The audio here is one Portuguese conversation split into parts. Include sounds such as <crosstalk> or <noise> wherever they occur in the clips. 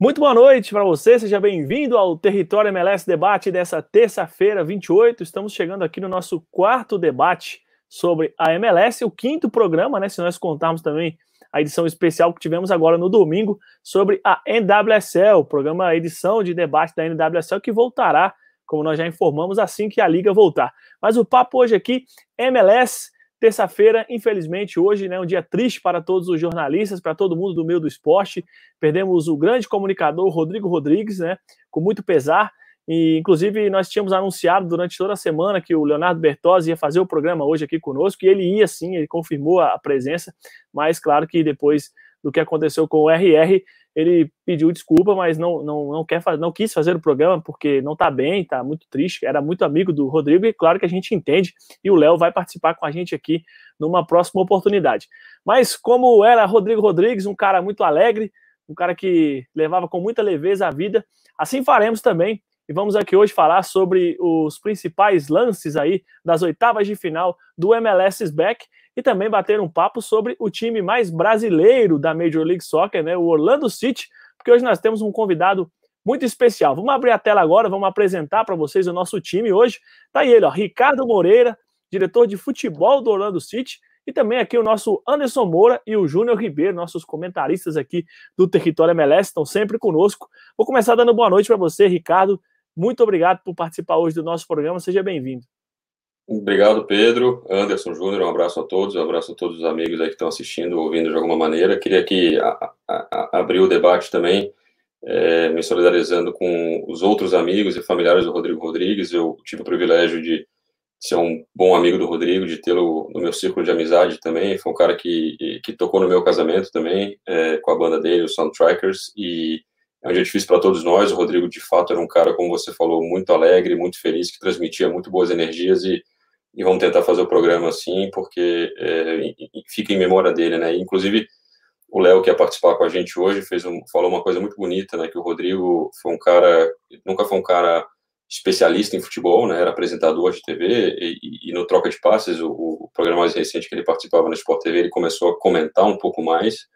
Muito boa noite para você, seja bem-vindo ao Território MLS Debate dessa terça-feira, 28. Estamos chegando aqui no nosso quarto debate sobre a MLS, o quinto programa, né? Se nós contarmos também a edição especial que tivemos agora no domingo sobre a NWSL, programa edição de debate da NWSL que voltará, como nós já informamos, assim que a liga voltar. Mas o papo hoje aqui, MLS Terça-feira, infelizmente, hoje, né, um dia triste para todos os jornalistas, para todo mundo do meio do esporte. Perdemos o grande comunicador Rodrigo Rodrigues, né, com muito pesar. E, inclusive, nós tínhamos anunciado durante toda a semana que o Leonardo Bertozzi ia fazer o programa hoje aqui conosco, e ele ia sim, ele confirmou a presença, mas claro que depois do que aconteceu com o RR, ele pediu desculpa, mas não, não, não, quer não quis fazer o programa porque não está bem, está muito triste, era muito amigo do Rodrigo e claro que a gente entende, e o Léo vai participar com a gente aqui numa próxima oportunidade. Mas como era Rodrigo Rodrigues, um cara muito alegre, um cara que levava com muita leveza a vida, assim faremos também. E vamos aqui hoje falar sobre os principais lances aí das oitavas de final do MLS Back e também bater um papo sobre o time mais brasileiro da Major League Soccer, né, o Orlando City, porque hoje nós temos um convidado muito especial. Vamos abrir a tela agora, vamos apresentar para vocês o nosso time hoje. Tá ele, ó, Ricardo Moreira, diretor de futebol do Orlando City, e também aqui o nosso Anderson Moura e o Júnior Ribeiro, nossos comentaristas aqui do Território MLS, estão sempre conosco. Vou começar dando boa noite para você, Ricardo. Muito obrigado por participar hoje do nosso programa. Seja bem-vindo. Obrigado, Pedro. Anderson Júnior, um abraço a todos, um abraço a todos os amigos aí que estão assistindo, ouvindo de alguma maneira. Queria aqui abrir o debate também, é, me solidarizando com os outros amigos e familiares do Rodrigo Rodrigues. Eu tive o privilégio de ser um bom amigo do Rodrigo, de tê-lo no meu círculo de amizade também. Foi um cara que, que tocou no meu casamento também, é, com a banda dele, o Soundtrackers, e é um dia difícil para todos nós. O Rodrigo, de fato, era um cara, como você falou, muito alegre, muito feliz, que transmitia muito boas energias e, e vamos tentar fazer o programa assim, porque é, fica em memória dele, né? Inclusive, o Léo, que ia participar com a gente hoje, fez um, falou uma coisa muito bonita, né? Que o Rodrigo foi um cara, nunca foi um cara especialista em futebol, né? Era apresentador de TV e, e, no Troca de Passes, o, o programa mais recente que ele participava no Sport TV, ele começou a comentar um pouco mais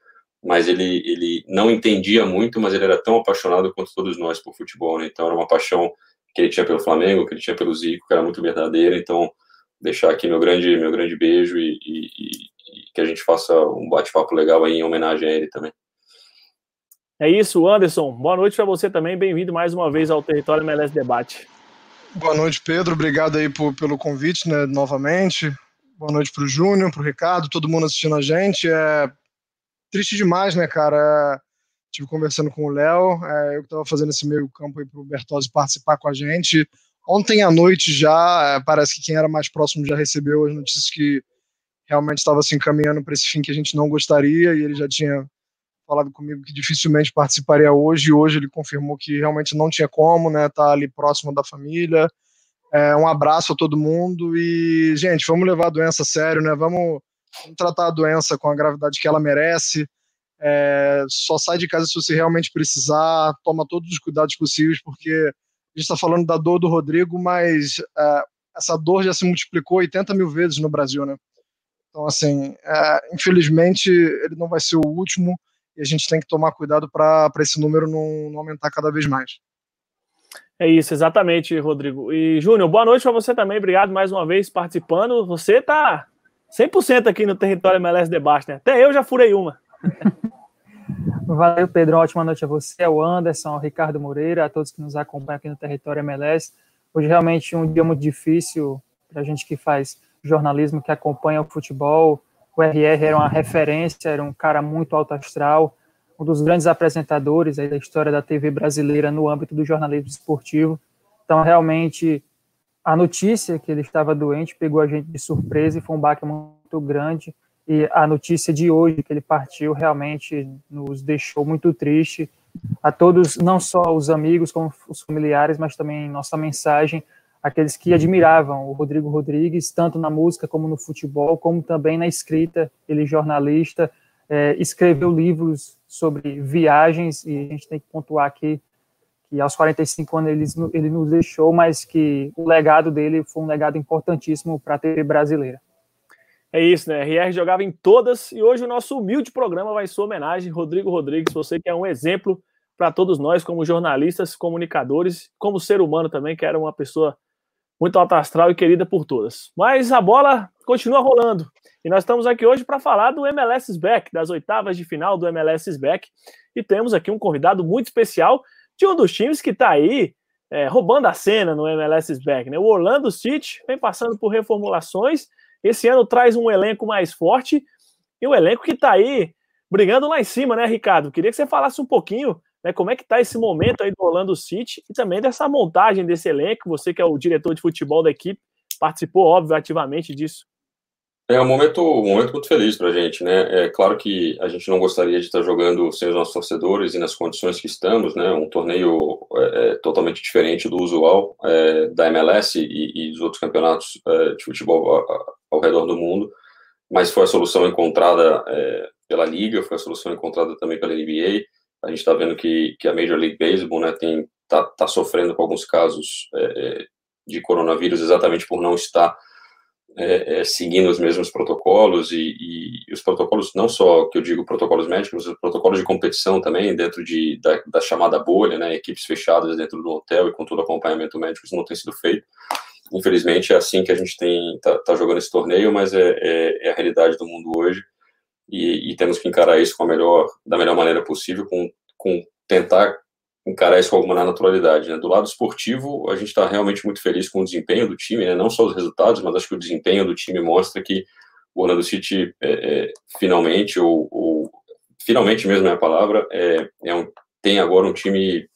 mas ele, ele não entendia muito, mas ele era tão apaixonado quanto todos nós por futebol, né? Então era uma paixão que ele tinha pelo Flamengo, que ele tinha pelo Zico, que era muito verdadeira. Então deixar aqui meu grande meu grande beijo e, e, e que a gente faça um bate-papo legal aí em homenagem a ele também. É isso, Anderson. Boa noite para você também. Bem-vindo mais uma vez ao Território MLS Debate. Boa noite, Pedro. Obrigado aí por, pelo convite, né, novamente. Boa noite para o Júnior, para o Ricardo, todo mundo assistindo a gente. É, triste demais, né, cara? Estive conversando com o Léo, é, eu que estava fazendo esse meio campo aí para o Bertozzi participar com a gente. Ontem à noite já, é, parece que quem era mais próximo já recebeu as notícias que realmente estava se encaminhando para esse fim que a gente não gostaria, e ele já tinha falado comigo que dificilmente participaria hoje, e hoje ele confirmou que realmente não tinha como, né, tá ali próximo da família. É, um abraço a todo mundo e, gente, vamos levar a doença a sério, né, vamos Vamos tratar a doença com a gravidade que ela merece. É, só sai de casa se você realmente precisar, toma todos os cuidados possíveis, porque a gente está falando da dor do Rodrigo, mas é, essa dor já se multiplicou 80 mil vezes no Brasil, né? Então, assim, é, infelizmente, ele não vai ser o último e a gente tem que tomar cuidado para esse número não, não, aumentar cada vez mais. É isso, exatamente, Rodrigo. E, Júnior, boa noite para você também. Obrigado mais uma vez participando. Você está 100% aqui no território MLS Debate, né? Até eu já furei uma. <laughs> Valeu, Pedro. Ótima noite a você, ao Anderson, ao Ricardo Moreira, a todos que nos acompanham aqui no território MLS. Hoje realmente um dia muito difícil para a gente que faz jornalismo, que acompanha o futebol. O RR era uma referência, era um cara muito alto astral, um dos grandes apresentadores da história da TV brasileira no âmbito do jornalismo esportivo. Então, realmente, a notícia que ele estava doente pegou a gente de surpresa e foi um baque muito grande. E a notícia de hoje que ele partiu realmente nos deixou muito triste. A todos, não só os amigos, como os familiares, mas também nossa mensagem aqueles que admiravam o Rodrigo Rodrigues, tanto na música como no futebol, como também na escrita. Ele, jornalista, é, escreveu livros sobre viagens, e a gente tem que pontuar aqui que aos 45 anos ele, ele nos deixou, mas que o legado dele foi um legado importantíssimo para a TV brasileira. É isso, né? RR jogava em todas e hoje o nosso humilde programa vai sua homenagem, Rodrigo Rodrigues, você que é um exemplo para todos nós, como jornalistas, comunicadores, como ser humano também, que era uma pessoa muito alta astral e querida por todas. Mas a bola continua rolando. E nós estamos aqui hoje para falar do MLS Back, das oitavas de final do MLS Back. E temos aqui um convidado muito especial de um dos times que está aí é, roubando a cena no MLS Back. Né? O Orlando City vem passando por reformulações. Esse ano traz um elenco mais forte e um elenco que está aí brigando lá em cima, né, Ricardo? Queria que você falasse um pouquinho né, como é que está esse momento aí do Orlando City e também dessa montagem desse elenco. Você que é o diretor de futebol da equipe, participou, óbvio, ativamente disso. É um momento, um momento muito feliz para a gente, né? É claro que a gente não gostaria de estar jogando sem os nossos torcedores e nas condições que estamos, né? Um torneio é, é totalmente diferente do usual é, da MLS e, e, dos outros campeonatos é, de futebol ao, redor do mundo, mas foi a solução encontrada é, pela liga, foi a solução encontrada também pela NBA. A gente está vendo que, que a Major League Baseball, né, tem tá, tá sofrendo com alguns casos é, de coronavírus exatamente por não estar é, é, seguindo os mesmos protocolos e, e, os protocolos, não só que eu digo protocolos médicos, os protocolos de competição também, dentro de, da, da, chamada bolha, né, equipes fechadas dentro do hotel e com todo acompanhamento médico, isso não tem sido feito. Infelizmente é assim que a gente tem tá, tá jogando esse torneio, mas é, é, é, a realidade do mundo hoje e, e, temos que encarar isso melhor, da melhor maneira possível, com, com tentar encarar isso com alguma naturalidade. Né? Do lado esportivo, a gente está realmente muito feliz com o desempenho do time, né? não só os resultados, mas acho que o desempenho do time mostra que o Orlando City é, é, finalmente, ou, ou, finalmente mesmo é a palavra, é, é um, tem agora um time,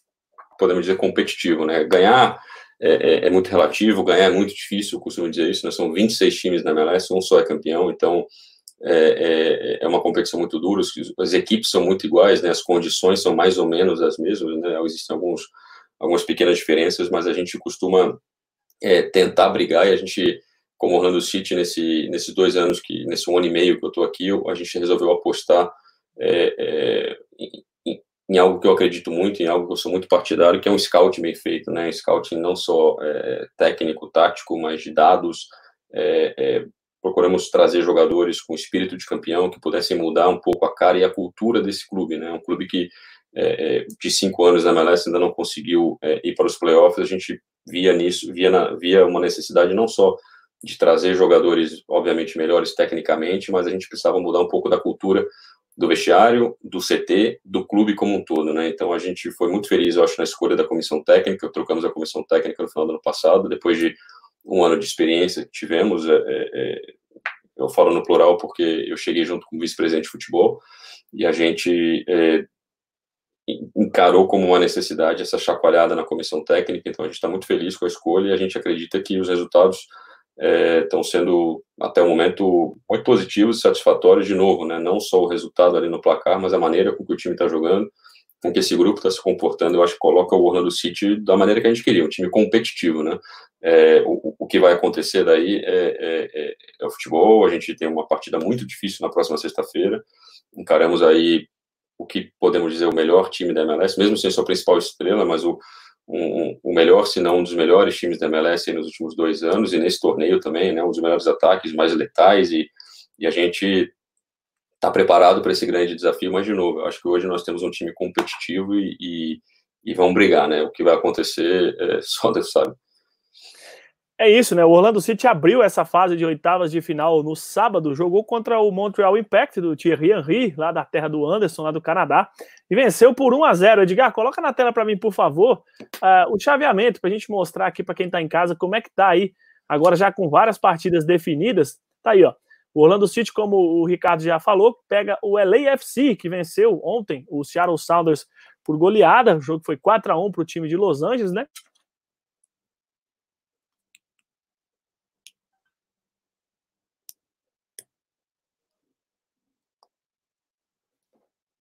podemos dizer, competitivo. Né? Ganhar é, é, é, muito relativo, ganhar é muito difícil, eu costumo dizer isso, né? são 26 times na MLS, um só é campeão, então é, é, é, uma competição muito dura, as equipes são muito iguais, né, as condições são mais ou menos as mesmas, né, existem alguns, algumas pequenas diferenças, mas a gente costuma é, tentar brigar e a gente, como Orlando City, nesse, nesses dois anos, que nesse um ano e meio que eu estou aqui, a gente resolveu apostar é, é, em, algo que eu acredito muito, em algo que eu sou muito partidário, que é um scout bem feito, né, scouting não só é, técnico, tático, mas de dados, é, procuramos trazer jogadores com espírito de campeão que pudessem mudar um pouco a cara e a cultura desse clube, né? Um clube que é, é de cinco anos na MLS ainda não conseguiu é, ir para os playoffs. A gente via nisso, via, na, via uma necessidade não só de trazer jogadores, obviamente, melhores tecnicamente, mas a gente precisava mudar um pouco da cultura do vestiário, do CT, do clube como um todo, né? Então a gente foi muito feliz, eu acho, na escolha da comissão técnica. Trocamos a comissão técnica no final do ano passado, depois de um ano de experiência que tivemos. É, é, é, eu falo no plural porque eu cheguei junto com o vice-presidente de futebol e a gente é, encarou como uma necessidade essa chacoalhada na comissão técnica. Então a gente está muito feliz com a escolha e a gente acredita que os resultados estão é, sendo até o momento muito positivos e satisfatórios de novo, né? Não só o resultado ali no placar, mas a maneira com que o time está jogando com que esse grupo está se comportando, eu acho que coloca o Orlando City da maneira que a gente queria, um time competitivo, né? É, o, o, que vai acontecer daí é, é, é, é, o futebol, a gente tem uma partida muito difícil na próxima sexta-feira, encaramos aí o que podemos dizer o melhor time da MLS, mesmo sem sua principal estrela, mas o, um, o melhor, se não um dos melhores times da MLS nos últimos dois anos, e nesse torneio também, né, um dos melhores ataques, mais letais, e, e a gente está preparado para esse grande desafio, mas de novo, acho que hoje nós temos um time competitivo e, e, e vão brigar, né? O que vai acontecer é, <laughs> só Deus sabe. É isso, né? O Orlando City abriu essa fase de oitavas de final no sábado, jogou contra o Montreal Impact do Thierry Henry, lá da terra do Anderson, lá do Canadá, e venceu por 1 a 0. Edgar, coloca na tela para mim, por favor, uh, o chaveamento para a gente mostrar aqui para quem está em casa como é que tá aí, agora já com várias partidas definidas. Tá aí, ó. O Orlando City, como o Ricardo já falou, pega o LAFC, que venceu ontem o Seattle Sounders por goleada. O jogo foi 4 a 1 para o time de Los Angeles, né?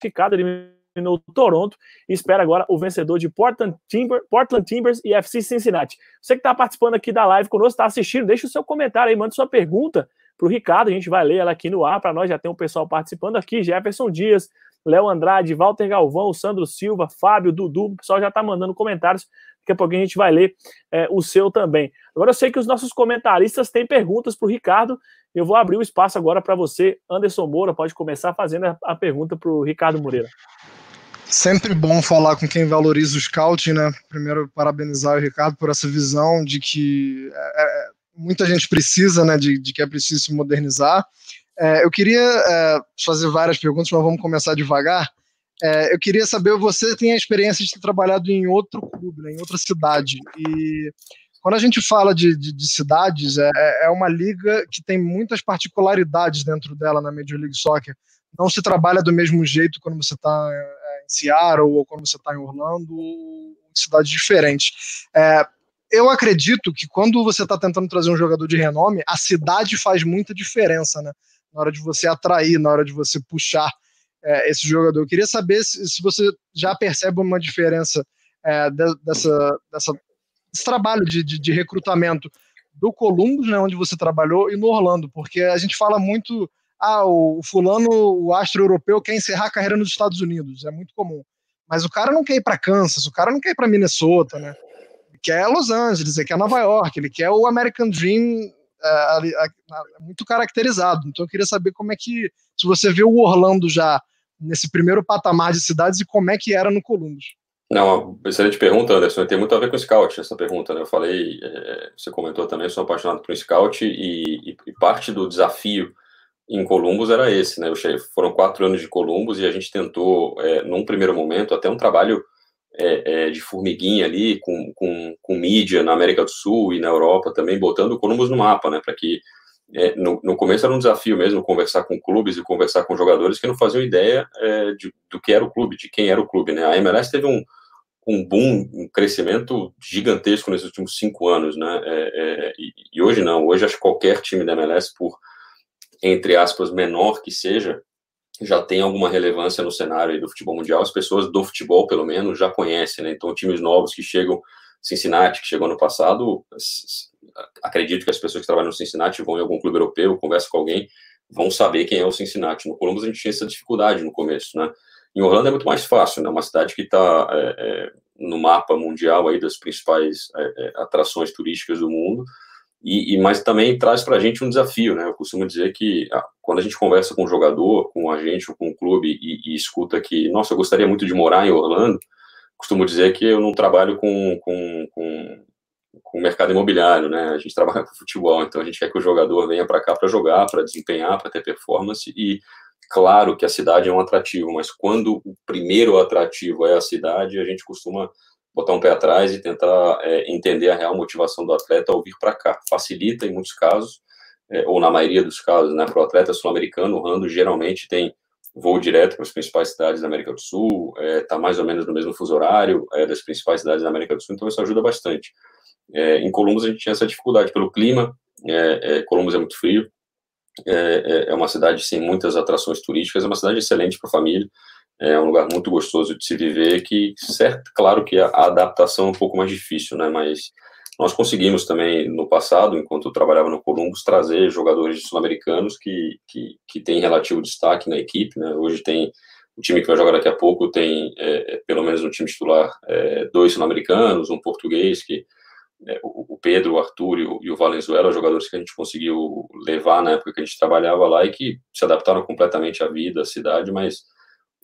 Ficado eliminou Toronto e espera agora o vencedor de Portland, Timber, Portland Timbers e FC Cincinnati. Você que está participando aqui da live conosco, está assistindo, deixa o seu comentário aí, manda sua pergunta para o Ricardo. A gente vai ler ela aqui no ar para nós. Já tem um pessoal participando aqui: Jefferson Dias, Léo Andrade, Walter Galvão, Sandro Silva, Fábio, Dudu. O pessoal já está mandando comentários. Daqui a pouquinho a gente vai ler é, o seu também. Agora eu sei que os nossos comentaristas têm perguntas para o Ricardo. Eu vou abrir o espaço agora para você, Anderson Moura. Pode começar fazendo a, pergunta para o Ricardo Moreira. Sempre bom falar com quem valoriza o scouting, né? Primeiro, parabenizar o Ricardo por essa visão de que é, é, muita gente precisa, né? De, de, que é preciso se modernizar. É, eu queria é, fazer várias perguntas, mas vamos começar devagar. É, eu queria saber, você tem a experiência de ter trabalhado em outro clube, né, em outra cidade, e quando a gente fala de, de, de cidades, é, é uma liga que tem muitas particularidades dentro dela na Major League Soccer. Não se trabalha do mesmo jeito quando você está é, em Seattle ou quando você está em Orlando, ou em cidades diferentes. É, eu acredito que quando você está tentando trazer um jogador de renome, a cidade faz muita diferença, né? Na hora de você atrair, na hora de você puxar é, esse jogador. Eu queria saber se, se, você já percebe uma diferença é, de, dessa, dessa, desse trabalho de, de, de, recrutamento do Columbus, né, onde você trabalhou, e no Orlando, porque a gente fala muito, ah, o fulano, o astro europeu quer encerrar a carreira nos Estados Unidos, é muito comum. Mas o cara não quer ir para Kansas, o cara não quer ir para Minnesota, né? Ele quer Los Angeles, ele quer Nova York, ele quer o American Dream é, é, muito caracterizado. Então eu queria saber como é que, se você vê o Orlando já nesse primeiro patamar de cidades e como é que era no Columbus? Não, excelente pergunta, Anderson. Tem muito a ver com o scout essa pergunta. Né? Eu falei, é, você comentou também, eu sou apaixonado por scout e, e, e, parte do desafio em Columbus era esse, né? Cheguei, foram quatro anos de Columbus e a gente tentou, é, num primeiro momento, até um trabalho é, é, de formiguinha ali, com, com, com mídia na América do Sul e na Europa também, botando o Columbus no mapa, né? Para que é, no, no, começo era um desafio mesmo conversar com clubes e conversar com jogadores que não faziam ideia é, de, do que era o clube, de quem era o clube. Né? A MLS teve um, um boom, um crescimento gigantesco nesses últimos cinco anos, né? É, é, e, e, hoje não. Hoje acho que qualquer time da MLS, por entre aspas menor que seja, já tem alguma relevância no cenário do futebol mundial. As pessoas do futebol, pelo menos, já conhecem, né? Então, times novos que chegam, Cincinnati, que chegou no passado, acredito que as pessoas que trabalham no Cincinnati vão em algum clube europeu, conversam com alguém, vão saber quem é o Cincinnati. No Columbus a gente tinha essa dificuldade no começo, né? Em Orlando é muito mais fácil, né? Uma cidade que está é, é, no mapa mundial aí das principais é, é atrações turísticas do mundo. E, e mas também traz para a gente um desafio, né? Eu costumo dizer que ah, quando a gente conversa com um jogador, com um agente ou com um clube e, e escuta que, nossa, eu gostaria muito de morar em Orlando, costumo dizer que eu não trabalho com, com, com com o mercado imobiliário, né? A gente trabalha com futebol, então a gente quer que o jogador venha para cá para jogar, para desempenhar, para ter performance e claro que a cidade é um atrativo, mas quando o primeiro atrativo é a cidade, a gente costuma botar um pé atrás e tentar é, entender a real motivação do atleta ao vir para cá. Facilita em muitos casos, é, ou na maioria dos casos, né? Para o atleta sul-americano, o Rando geralmente tem voo direto para as principais cidades da América do Sul, está é, tá mais ou menos no mesmo fuso horário é, das principais cidades da América do Sul, então isso ajuda bastante. É, em Columbus a gente tinha essa dificuldade pelo clima, é, é, Columbus é muito frio, é, é, uma cidade sem muitas atrações turísticas, é uma cidade excelente para a família, é um lugar muito gostoso de se viver, que, certo, claro que a, a, adaptação é um pouco mais difícil, né, mas nós conseguimos também, no passado, enquanto eu trabalhava no Columbus, trazer jogadores sul-americanos que, que, que têm relativo destaque na equipe, né, hoje tem o time que vai jogar daqui a pouco tem, é, pelo menos no time titular, é, dois sul-americanos, um português, que é, o Pedro, o Arthur e o, e o Valenzuela, jogadores que a gente conseguiu levar na época que a gente trabalhava lá e que se adaptaram completamente à vida, à cidade, mas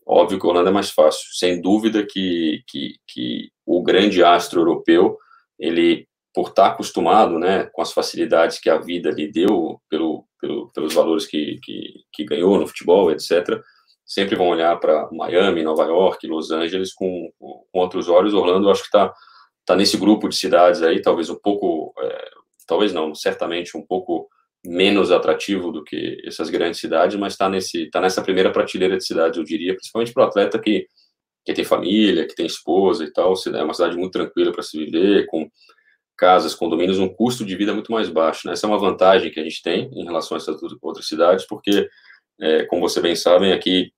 óbvio que o Holanda é mais fácil. Sem dúvida que, que, que o grande astro europeu, ele, por estar acostumado né, com as facilidades que a vida lhe deu, pelo, pelo, pelos valores que, que, que ganhou no futebol, etc., sempre vão olhar para Miami, Nova York, Los Angeles com, com outros olhos. Orlando, acho que está está nesse grupo de cidades aí, talvez um pouco, é, talvez não, certamente um pouco menos atrativo do que essas grandes cidades, mas está tá nessa primeira prateleira de cidades, eu diria, principalmente para o atleta que, que tem família, que tem esposa e tal, é uma cidade muito tranquila para se viver, com casas, condomínios, um custo de vida muito mais baixo. Né? Essa é uma vantagem que a gente tem em relação a essas outras cidades, porque, é, como você bem sabem, aqui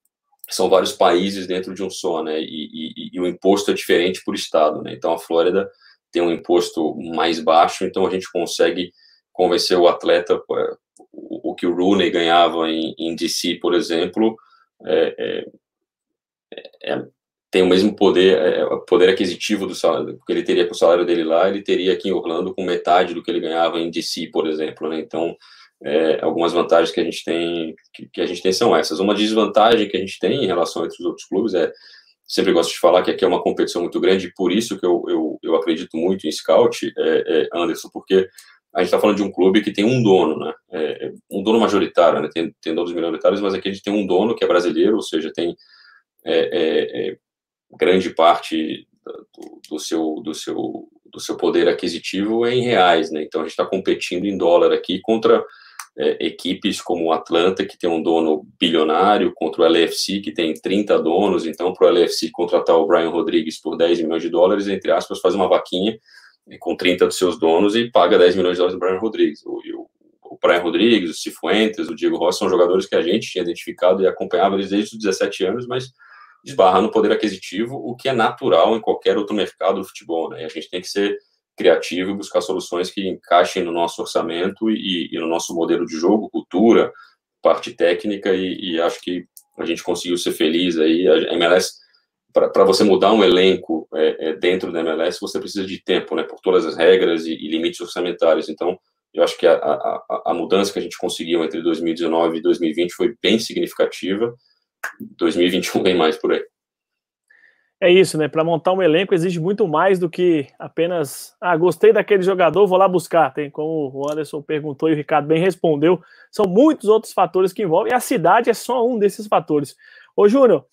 são vários países dentro de um só, né? E, e, e, o imposto é diferente por estado, né? Então a Flórida tem um imposto mais baixo, então a gente consegue convencer o atleta o, o que o Rooney ganhava em, em DC, por exemplo, é, é, é, tem o mesmo poder, é, poder aquisitivo do salário que ele teria com o salário dele lá, ele teria aqui em Orlando com metade do que ele ganhava em DC, por exemplo, né? Então é, algumas vantagens que a gente tem que, que, a gente tem são essas. Uma desvantagem que a gente tem em relação a outros outros clubes é sempre gosto de falar que aqui é uma competição muito grande, por isso que eu, eu, eu acredito muito em scout, é, é, Anderson, porque a gente está falando de um clube que tem um dono, né? É, um dono majoritário, né? Tem, tem donos minoritários, mas aqui a gente tem um dono que é brasileiro, ou seja, tem é, é, é grande parte do, do, seu, do, seu, do seu poder aquisitivo em reais, né? Então a gente está competindo em dólar aqui contra é, equipes como o Atlanta, que tem um dono bilionário, contra o LFC, que tem 30 donos. Então, para o LFC contratar o Brian Rodrigues por 10 milhões de dólares, entre aspas, faz uma vaquinha com 30 dos seus donos e paga 10 milhões de dólares do Brian Rodrigues. O, o, o Brian Rodrigues, o Cifuentes, o Diego Rossi são jogadores que a gente tinha identificado e acompanhava eles desde os 17 anos, mas esbarra no poder aquisitivo, o que é natural em qualquer outro mercado do futebol. Né? E a gente tem que ser criativo e buscar soluções que encaixem no nosso orçamento e, e no nosso modelo de jogo, cultura, parte técnica, e, e, acho que a gente conseguiu ser feliz aí. A MLS para você mudar um elenco é, é, dentro da MLS, você precisa de tempo, né, por todas as regras e, e limites orçamentários. Então, eu acho que a, a, a, mudança que a gente conseguiu entre 2019 e 2020 foi bem significativa. 2021 vem mais por aí. É isso, né? Para montar um elenco exige muito mais do que apenas, ah, gostei daquele jogador, vou lá buscar. Tem como o Anderson perguntou e o Ricardo bem respondeu, são muitos outros fatores que envolvem, e a cidade é só um desses fatores. Ô, Júnior,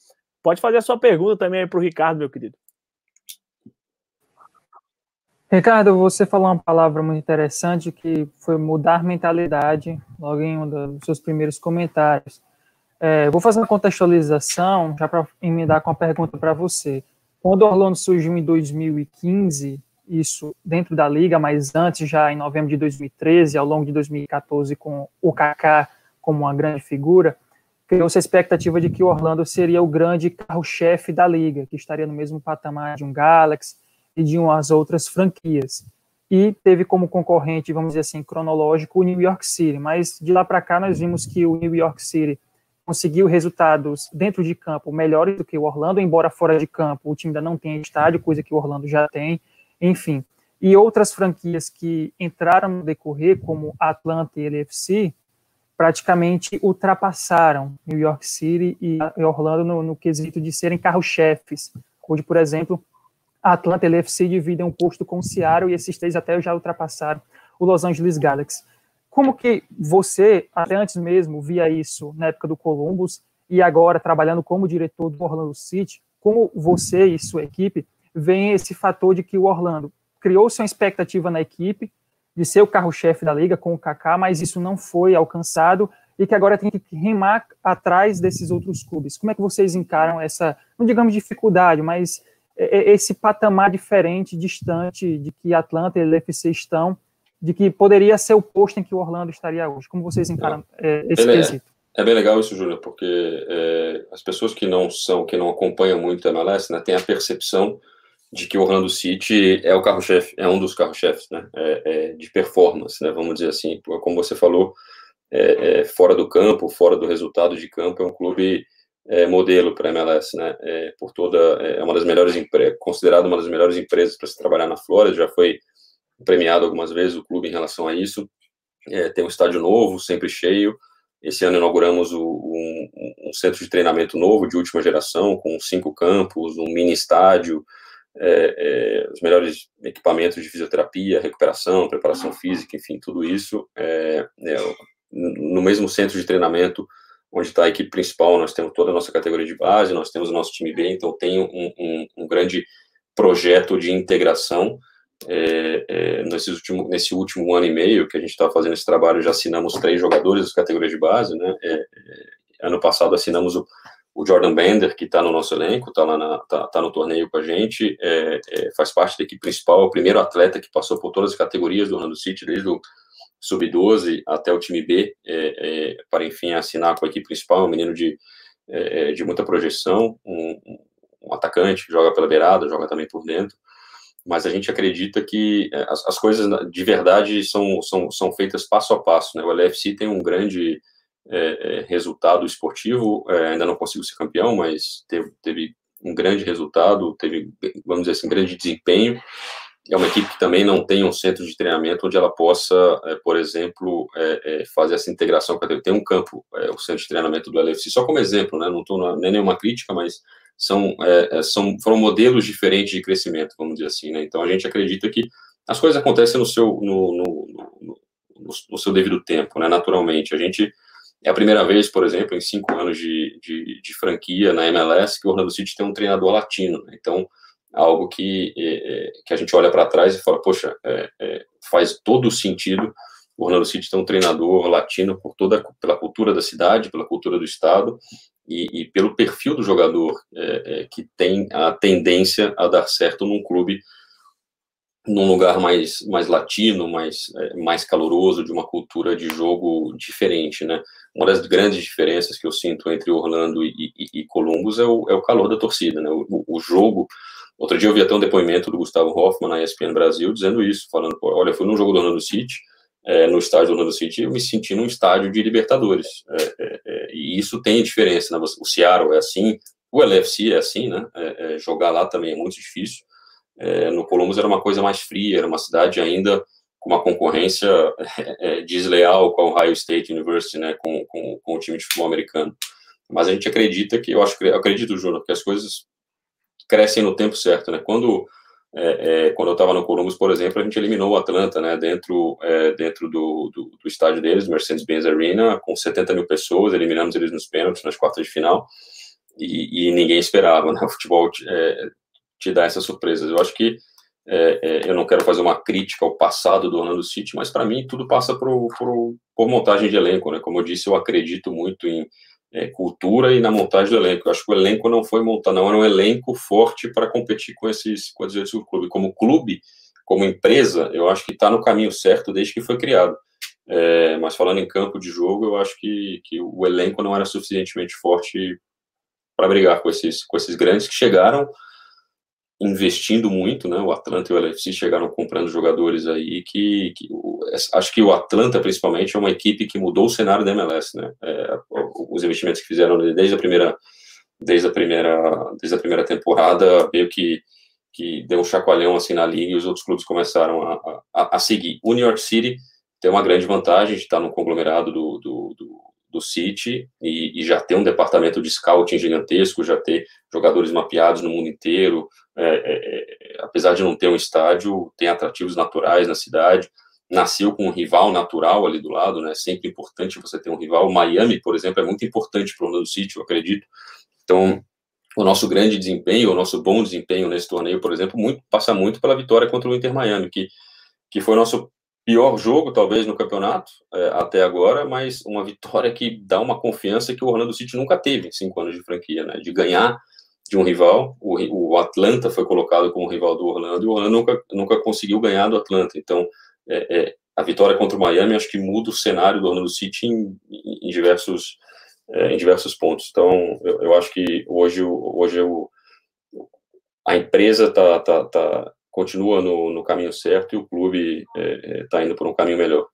Pode fazer a sua pergunta também para o Ricardo, meu querido. Ricardo, você falou uma palavra muito interessante que foi mudar mentalidade logo em um dos seus primeiros comentários. É, vou fazer uma contextualização já para emendar com a pergunta para você. Quando o Orlando surgiu em 2015, isso dentro da liga, mas antes, já em novembro de 2013, ao longo de 2014, com o Kaká como uma grande figura, criou-se a expectativa de que o Orlando seria o grande carro-chefe da liga, que estaria no mesmo patamar de um Galaxy e de umas outras franquias. E teve como concorrente, vamos dizer assim, cronológico, o New York City. Mas de lá para cá nós vimos que o New York City conseguiu resultados dentro de campo melhores do que o Orlando, embora fora de campo o time ainda não tenha estádio, coisa que o Orlando já tem, enfim. E outras franquias que entraram no decorrer, como Atlanta e LFC, praticamente ultrapassaram New York City e Orlando no, no quesito de serem carro-chefes. Hoje, por exemplo, a Atlanta LFC dividem um posto com o Seattle e esses três até já ultrapassaram o Los Angeles Galaxy. Como que você, até antes mesmo, via isso na época do Columbus e agora trabalhando como diretor do Orlando City, como você e sua equipe veem esse fator de que o Orlando criou-se uma expectativa na equipe, de ser o carro-chefe da liga com o Kaká, mas isso não foi alcançado e que agora tem que remar atrás desses outros clubes. Como é que vocês encaram essa, não digamos dificuldade, mas esse patamar diferente, distante de que Atlanta e LFC estão, de que poderia ser o posto em que o Orlando estaria hoje? Como vocês encaram é, esse é, quesito? É bem legal isso, Júnior, porque é, as pessoas que não são, que não acompanham muito a MLS, né, têm a percepção de que o Orlando City é o carro-chefe, é um dos carro-chefes, né, é, é, de performance, né, vamos dizer assim, como você falou, é, é fora do campo, fora do resultado de campo, é um clube é, modelo para a MLS, né, é, por toda, é uma das melhores, considerado uma das melhores empresas para se trabalhar na Flórida, já foi premiado algumas vezes o clube em relação a isso, tem um estádio novo, sempre cheio, esse ano inauguramos o, um, um centro de treinamento novo, de última geração, com cinco campos, um mini estádio, é, é, os melhores equipamentos de fisioterapia, recuperação, preparação física, enfim, tudo isso. É, é no mesmo centro de treinamento onde está a equipe principal, nós temos toda a nossa categoria de base, nós temos o nosso time B, então tem um, um, um grande projeto de integração. É, é, nesse, último, nesse último ano e meio que a gente está fazendo esse trabalho, já assinamos três jogadores das categorias de base, né? ano passado assinamos o o Jordan Bender, que está no nosso elenco, está tá, tá, no torneio com a gente, é, é, faz parte da equipe principal, é o primeiro atleta que passou por todas as categorias do Orlando City, desde o sub-12 até o time B, é, é para enfim assinar com a equipe principal, é um menino de, é, é, de muita projeção, um, um, atacante que joga pela beirada, joga também por dentro, mas a gente acredita que as, as coisas de verdade são, são, são feitas passo a passo, né? o LFC tem um grande é, é, resultado esportivo, é, ainda não consigo ser campeão, mas teve, teve, um grande resultado, teve, vamos dizer assim, grande desempenho. É uma equipe que também não tem um centro de treinamento onde ela possa, é, por exemplo, é, é, fazer essa integração. Tem um campo, o centro de treinamento do LFC, só como exemplo, né? não estou nem nenhuma crítica, mas são, é, são foram modelos diferentes de crescimento, vamos dizer assim, né? Então a gente acredita que as coisas acontecem no seu no, no, no, no seu devido tempo, né? Naturalmente, a gente é a primeira vez, por exemplo, em cinco anos de, de, de franquia na MLS que o Orlando City tem um treinador latino. Né? Então, algo que, é, é que a gente olha para trás e fala, poxa, é, é, faz todo sentido o Orlando City ter um treinador latino por toda pela cultura da cidade, pela cultura do estado e, e pelo perfil do jogador é, é, que tem a tendência a dar certo num clube num lugar mais, mais latino, mais, mais caloroso, de uma cultura de jogo diferente, né? Uma das grandes diferenças que eu sinto entre Orlando e, e, e Columbus é o, é o calor da torcida, né? O, o, jogo. Outro dia eu vi até um depoimento do Gustavo Hoffman na ESPN Brasil dizendo isso, falando: olha, fui num jogo do Orlando City, é, no estádio do Orlando City, eu me senti num estádio de Libertadores. É, é, é e isso tem diferença, né? O Seattle é assim, o LFC é assim, né? Jogar lá também é muito difícil. no Columbus era uma coisa mais fria, era uma cidade ainda com uma concorrência <laughs> desleal com a Ohio State University, né, com, com, com, o time de futebol americano. Mas a gente acredita que, eu acho eu acredito, Júnior, que as coisas crescem no tempo certo, né? Quando é, é, quando eu estava no Columbus, por exemplo, a gente eliminou o Atlanta, né, dentro, é, dentro do, do, do, estádio deles, Mercedes-Benz Arena, com 70 mil pessoas, eliminamos eles nos pênaltis, nas quartas de final, e, e ninguém esperava, né, <laughs> o futebol te, é, te dá essas surpresas. Eu acho que é, é, eu não quero fazer uma crítica ao passado do Orlando City, mas para mim tudo passa por, por, por, montagem de elenco, né? Como eu disse, eu acredito muito em é, cultura e na montagem do elenco. Eu acho que o elenco não foi montado, não era um elenco forte para competir com esses, com esses clubes. Como clube, como empresa, eu acho que está no caminho certo desde que foi criado. É, mas falando em campo de jogo, eu acho que, que o elenco não era suficientemente forte para brigar com esses, com esses grandes que chegaram investindo muito, né? O Atlanta e o LFC chegaram comprando jogadores aí que, que acho que o Atlanta principalmente é uma equipe que mudou o cenário da MLS, né? É, os investimentos que fizeram desde a primeira desde a primeira desde a primeira temporada meio que que deu um chacoalhão assim na liga e os outros clubes começaram a, a, a seguir. O New York City tem uma grande vantagem de estar no conglomerado do, do, do do City e, e, já ter um departamento de scouting gigantesco, já ter jogadores mapeados no mundo inteiro, é, é, é, apesar de não ter um estádio, tem atrativos naturais na cidade, nasceu com um rival natural ali do lado, né, sempre importante você ter um rival, Miami, por exemplo, é muito importante para o Orlando City, eu acredito, então o nosso grande desempenho, o nosso bom desempenho nesse torneio, por exemplo, muito, passa muito pela vitória contra o Inter Miami, que, que foi nosso pior jogo, talvez, no campeonato é, até agora, mas uma vitória que dá uma confiança que o Orlando City nunca teve em cinco anos de franquia, né? De ganhar de um rival. O, o Atlanta foi colocado como rival do Orlando e o Orlando nunca, nunca conseguiu ganhar do Atlanta. Então, é, é, a vitória contra o Miami acho que muda o cenário do Orlando City em, em diversos, é, em diversos pontos. Então, eu, eu acho que hoje, hoje eu, a empresa está tá, tá continua no, no caminho certo e o clube está é, é tá indo por um caminho melhor.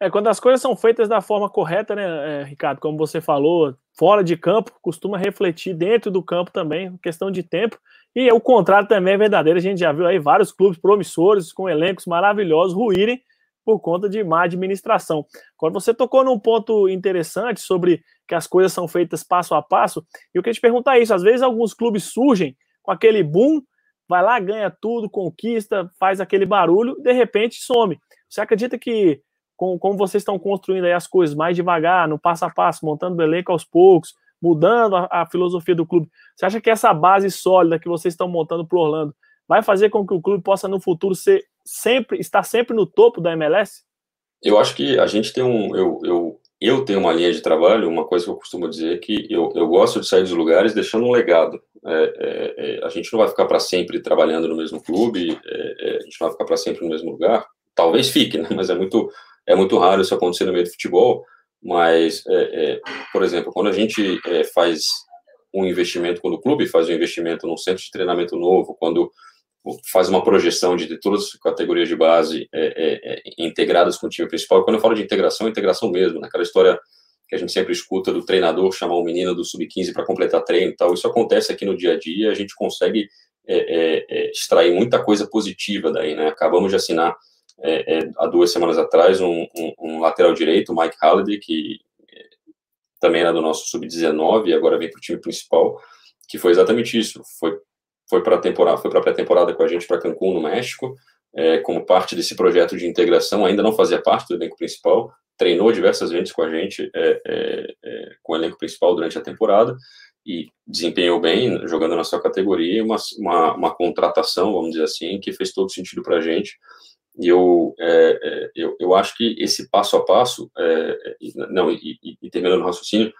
É, quando as coisas são feitas da forma correta, né, é, Ricardo, como você falou, fora de campo, costuma refletir dentro do campo também, questão de tempo, e o contrário também é verdadeiro, a gente já viu aí vários clubes promissores, com elencos maravilhosos, ruírem por conta de má administração. Quando você tocou num ponto interessante sobre que as coisas são feitas passo a passo, eu queria te perguntar isso, às vezes alguns clubes surgem com aquele boom, vai lá, ganha tudo, conquista, faz aquele barulho, de repente some. Você acredita que, com, como vocês estão construindo as coisas mais devagar, no passo a passo, montando o elenco aos poucos, mudando a, a filosofia do clube, você acha que essa base sólida que vocês estão montando para o Orlando vai fazer com que o clube possa, no futuro, ser sempre, estar sempre no topo da MLS? Eu acho que a gente tem um. Eu, eu, eu tenho uma linha de trabalho, uma coisa que eu costumo dizer é que eu, eu gosto de sair dos lugares deixando um legado. É, é, é, a gente não vai ficar para sempre trabalhando no mesmo clube, é, é, a gente não vai ficar para sempre no mesmo lugar. Talvez fique, né? mas é muito, é muito raro isso acontecer no meio do futebol. Mas, por exemplo, quando a gente faz um investimento, quando o clube faz um investimento num centro de treinamento novo, quando faz uma projeção de todas as categorias de base integradas com o time principal, quando eu falo de integração, é integração mesmo, naquela história que a gente sempre escuta do treinador chamar um menino do sub-15 para completar treino e tal. Isso acontece aqui no dia a dia, a gente consegue é, é, é, extrair muita coisa positiva daí, né? Acabamos de assinar é, é, há duas semanas atrás um, um, um, lateral direito, Mike Halliday, que é, também era do nosso sub-19 e agora vem para o time principal, que foi exatamente isso. Foi foi para a temporada, foi para pré-temporada com a gente para Cancún, no México, é, como parte desse projeto de integração. Ainda não fazia parte do elenco principal, treinou diversas vezes com a gente, é, é, é, com o elenco principal durante a temporada e desempenhou bem, jogando na sua categoria, uma, uma, uma contratação, vamos dizer assim, que fez todo sentido para a gente. E eu, é, é, eu, eu acho que esse passo a passo, não, e, e, e terminando o raciocínio,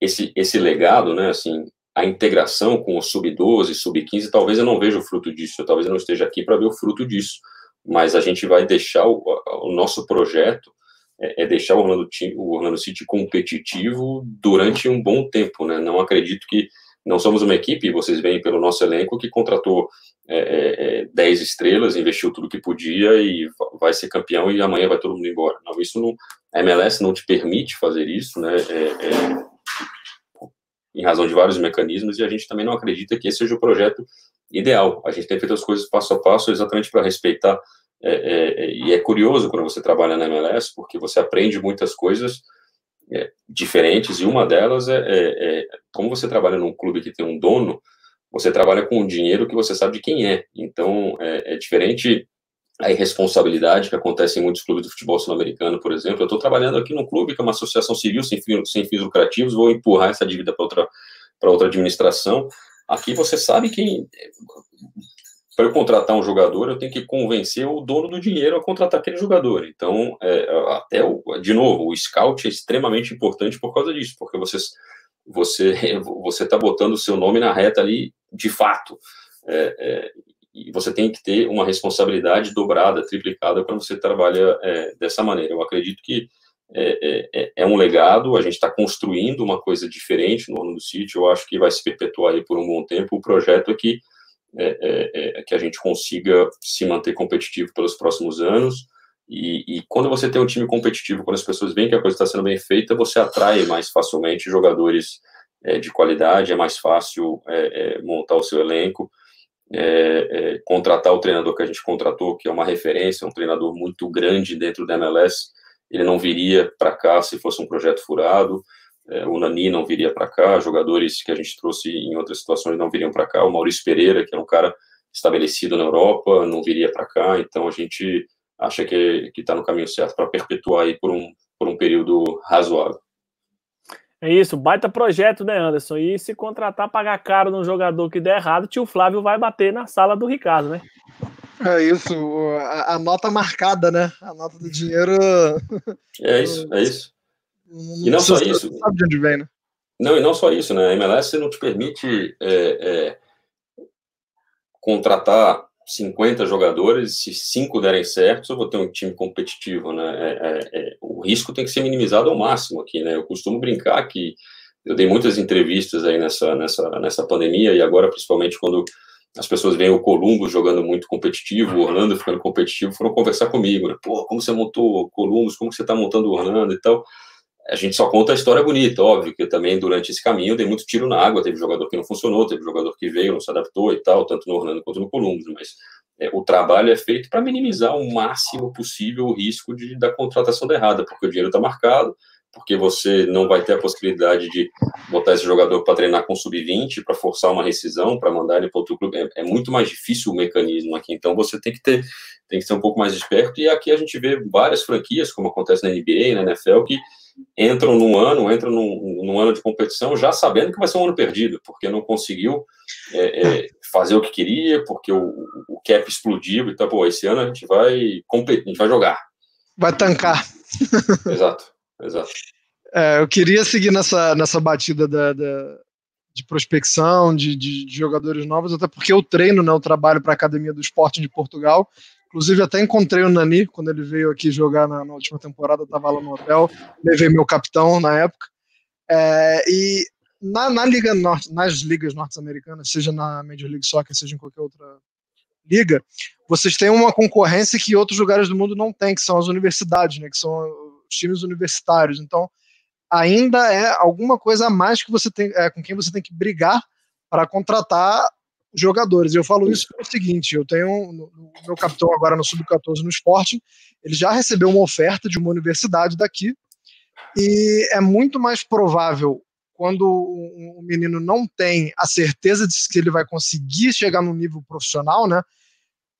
esse, esse legado, né, assim, a integração com o sub-12, sub-15, talvez eu não veja o fruto disso, talvez eu não esteja aqui para ver o fruto disso, mas a gente vai deixar o, o nosso projeto é, é deixar o Orlando, o Orlando City competitivo durante um bom tempo, né? Não acredito que não somos uma equipe, vocês veem pelo nosso elenco, que contratou é, é, 10 é, estrelas, investiu tudo que podia e vai ser campeão e amanhã vai todo mundo embora. Não, isso não, a MLS não te permite fazer isso, né? Em razão de vários mecanismos, e a gente também não acredita que esse seja o projeto ideal. A gente tem feito as coisas passo a passo exatamente para respeitar, é, é, é, e é curioso quando você trabalha na MLS, porque você aprende muitas coisas é, diferentes, e uma delas é, é, é, como você trabalha num clube que tem um dono, você trabalha com um dinheiro que você sabe de quem é. Então, é, diferente a irresponsabilidade que acontece em muitos clubes do futebol sul-americano, por exemplo. Eu estou trabalhando aqui num clube que é uma associação civil sem, sem fins lucrativos, vou empurrar essa dívida para outra, outra administração. Aqui você sabe que para eu contratar um jogador, eu tenho que convencer o dono do dinheiro a contratar aquele jogador. Então, é, até o, de novo, o scout é extremamente importante por causa disso, porque você você <laughs> você está botando o seu nome na reta ali de fato. É, é, e você tem que ter uma responsabilidade dobrada, triplicada, quando você trabalha é, dessa maneira. Eu acredito que é, é, é, é um legado, a gente está construindo uma coisa diferente no ano do sítio, eu acho que vai se perpetuar aí por um bom tempo. O projeto é que, é, é, que a gente consiga se manter competitivo pelos próximos anos. E, e, quando você tem um time competitivo, quando as pessoas veem que a coisa está sendo bem feita, você atrai mais facilmente jogadores de qualidade, é mais fácil montar o seu elenco é, é, contratar o treinador que a gente contratou, que é uma referência, um treinador muito grande dentro da MLS, ele não viria para cá se fosse um projeto furado, é, o Nani não viria para cá, jogadores que a gente trouxe em outras situações não viriam para cá, o Maurício Pereira, que é um cara estabelecido na Europa, não viria para cá, então a gente acha que está no caminho certo para perpetuar aí por um, por um período razoável. É isso, baita projeto, né, Anderson? E se contratar, pagar caro num jogador que der errado, tio Flávio vai bater na sala do Ricardo, né? É isso, a, a nota marcada, né? A nota do dinheiro. É isso, é isso. E não só isso. Sabe de onde vem, né? Não, e não só isso, né? A MLS não te permite é, é, contratar 50 jogadores, se cinco derem certo, eu vou ter um time competitivo, né? É, é, é, o risco tem que ser minimizado ao máximo aqui, né? Eu costumo brincar que eu dei muitas entrevistas aí nessa, nessa, nessa pandemia e agora, principalmente quando as pessoas veem o Columbus jogando muito competitivo, o Orlando ficando competitivo, foram conversar comigo, né? Pô, como você montou o Columbus, como você tá montando o Orlando e tal a gente só conta a história bonita, óbvio que também durante esse caminho dei muito tiro na água, teve jogador que não funcionou, teve jogador que veio, não se adaptou e tal, tanto no Orlando quanto no Columbus, mas é, o trabalho é feito para minimizar o máximo possível o risco de, da contratação da errada, porque o dinheiro está marcado, porque você não vai ter a possibilidade de botar esse jogador para treinar com sub-20, para forçar uma rescisão, para mandar ele para outro clube. É, é, muito mais difícil o mecanismo aqui. Então você tem que ter, tem que ser um pouco mais esperto. E aqui a gente vê várias franquias, como acontece na NBA, na NFL, que entram num ano, entram num, num, ano de competição já sabendo que vai ser um ano perdido, porque não conseguiu é, é, fazer o que queria, porque o, o cap explodiu e tá, pô, esse ano a gente vai competir, a gente vai jogar. Vai tancar. Exato, exato. <laughs> É, eu queria seguir nessa, nessa batida da, da de prospecção, de, de, de, jogadores novos, até porque eu treino, né, eu trabalho para a Academia do Esporte de Portugal, Inclusive, até encontrei o Nani quando ele veio aqui jogar na, na última temporada, estava lá no hotel, levei meu capitão na época. É, e na, na liga norte, nas ligas norte-americanas, seja na Major League Soccer, seja em qualquer outra liga, vocês têm uma concorrência que outros lugares do mundo não têm, que são as universidades, né, que são os times universitários. Então, ainda é alguma coisa a mais que você tem, é, com quem você tem que brigar para contratar jogadores. Eu falo isso pelo seguinte: eu tenho o meu capitão agora no Sub-14 no esporte, ele já recebeu uma oferta de uma universidade daqui, e é muito mais provável quando o, menino não tem a certeza de que ele vai conseguir chegar no nível profissional, né?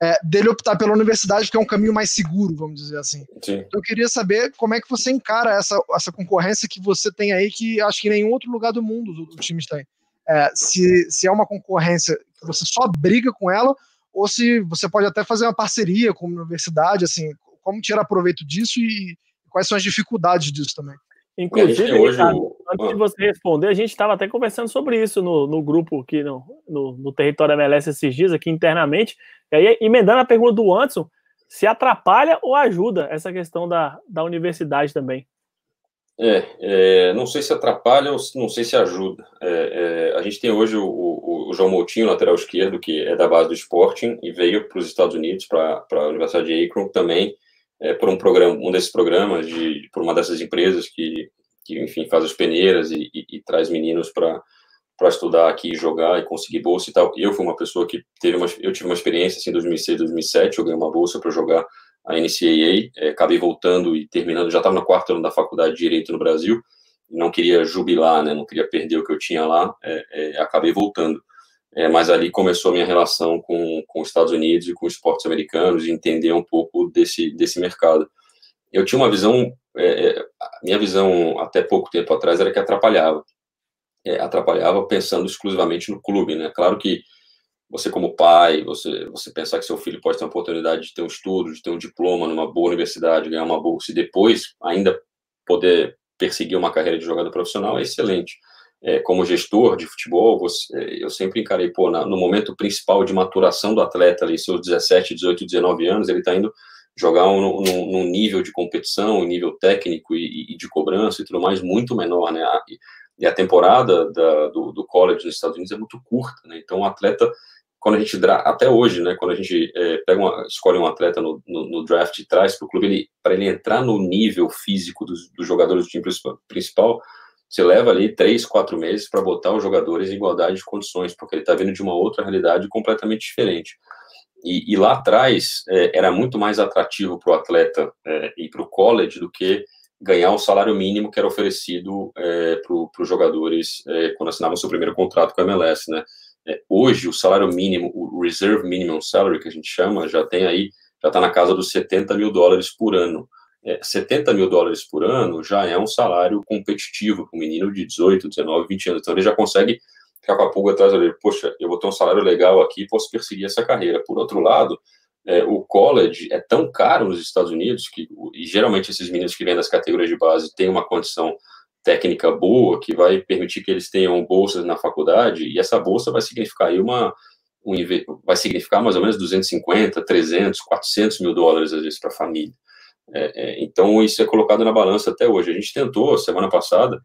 É, dele optar pela universidade, que é um caminho mais seguro, vamos dizer assim. Sim. Então, eu queria saber como é que você encara essa, essa concorrência que você tem aí, que acho que nenhum outro lugar do mundo os times têm. É, se, se é uma concorrência você só briga com ela, ou se você pode até fazer uma parceria com a universidade, assim, como tirar proveito disso e quais são as dificuldades disso também. Inclusive, hoje Ricardo, o... antes de você responder, a gente estava até conversando sobre isso no, no grupo aqui no, no, no, território MLS esses dias, aqui internamente. E aí, emendando a pergunta do Anderson, se atrapalha ou ajuda essa questão da, da universidade também? É, é, não sei se atrapalha ou não sei se ajuda. É, é, a gente tem hoje o, o, o, João Moutinho, lateral esquerdo, que é da base do Sporting e veio para os Estados Unidos, para a Universidade de Akron também, é, por um programa, um desses programas, de, por uma dessas empresas que, que enfim, faz as peneiras e, e, e traz meninos para para estudar aqui, jogar e conseguir bolsa e tal. Eu fui uma pessoa que teve uma, eu tive uma experiência assim, em 2006, 2007, eu ganhei uma bolsa para jogar a NCAA, é, acabei voltando e terminando, já estava no quarto ano da faculdade de Direito no Brasil, não queria jubilar, né, não queria perder o que eu tinha lá, é, é, acabei voltando. É, mas ali começou a minha relação com, com os Estados Unidos e com os esportes americanos, e entender um pouco desse, desse mercado. Eu tinha uma visão, é, minha visão até pouco tempo atrás era que atrapalhava. Atrapalhava pensando exclusivamente no clube, né? Claro que você como pai, você, você pensar que seu filho pode ter a oportunidade de ter um estudo, de ter um diploma numa boa universidade, ganhar uma bolsa e depois ainda poder perseguir uma carreira de jogador profissional é excelente é, como gestor de futebol, você, é, eu sempre encarei, pô, na, no momento principal de maturação do atleta, ali, seus 17, 18, 19 anos, ele está indo jogar um, num, nível de competição, um nível técnico e, e, de cobrança e tudo mais muito menor, né? E, e a temporada da, do, do, college nos Estados Unidos é muito curta, né? Então, o atleta, quando a gente, até hoje, né? Quando a gente é, pega uma, escolhe um atleta no, no, no draft e traz para o clube, para ele entrar no nível físico dos, dos jogadores do time principal, você leva ali três, quatro meses para botar os jogadores em igualdade de condições, porque ele está vindo de uma outra realidade completamente diferente. E, e lá atrás é, era muito mais atrativo para o atleta é, ir para o college do que ganhar o salário mínimo que era oferecido é, para os jogadores é, quando assinavam seu primeiro contrato com a MLS, né? É, hoje o salário mínimo, o reserve minimum salary que a gente chama, já tem aí, já está na casa dos 70 mil dólares por ano é, 70 mil dólares por ano já é um salário competitivo para um menino de 18, 19, 20 anos. Então ele já consegue ficar com a pulga atrás dele. Poxa, eu vou ter um salário legal aqui, posso perseguir essa carreira. Por outro lado, é, o college é tão caro nos Estados Unidos que, e geralmente esses meninos que vêm das categorias de base têm uma condição técnica boa que vai permitir que eles tenham bolsas na faculdade e essa bolsa vai significar aí uma um, vai significar mais ou menos 250, 300, 400 mil dólares às vezes para a família. É, é, então, isso é colocado na balança até hoje. A gente tentou, semana passada,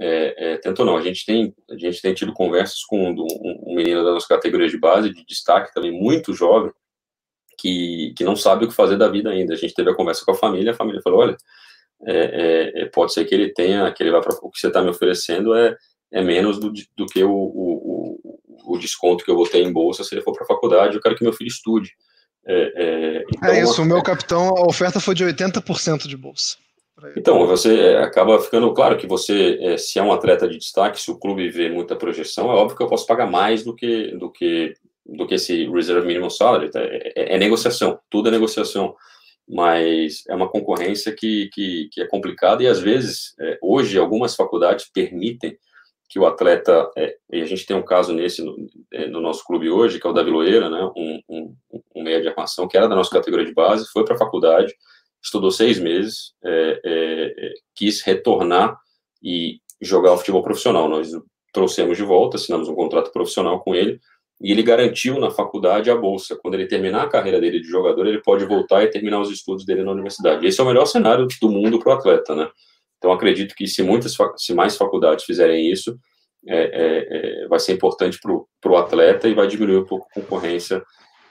é, é tentou não, a gente, tem, a gente tem tido conversas com um, um, menino da nossa categoria de base, de destaque também, muito jovem, que, que não sabe o que fazer da vida ainda. A gente teve a conversa com a família, a família falou, olha, é, é, pode ser que ele tenha, que ele vá para o que você está me oferecendo é, é menos do, do que o, o, o, desconto que eu vou ter em bolsa se ele for para a faculdade, eu quero que meu filho estude. É, é, então, é isso, o meu capitão, a oferta foi de 80% de bolsa. Então, você é, acaba ficando claro que você, é, se é um atleta de destaque, se o clube vê muita projeção, é óbvio que eu posso pagar mais do que do que do que esse reserve minimum salary. Tá? É, é, é negociação, tudo é negociação, mas é uma concorrência que, que, que é complicada e às vezes é, hoje algumas faculdades permitem que o atleta, é, e a gente tem um caso nesse no, é, no, nosso clube hoje, que é o Davi Loeira, né, um, um, um meia de armação, que era da nossa categoria de base, foi para a faculdade, estudou seis meses, é, é, é, quis retornar e jogar o futebol profissional. Nós trouxemos de volta, assinamos um contrato profissional com ele, e ele garantiu na faculdade a bolsa. Quando ele terminar a carreira dele de jogador, ele pode voltar e terminar os estudos dele na universidade. Esse é o melhor cenário do mundo para o atleta, né? Então, acredito que se muitas, se mais faculdades fizerem isso, é, é, é vai ser importante para o atleta e vai diminuir um pouco a concorrência.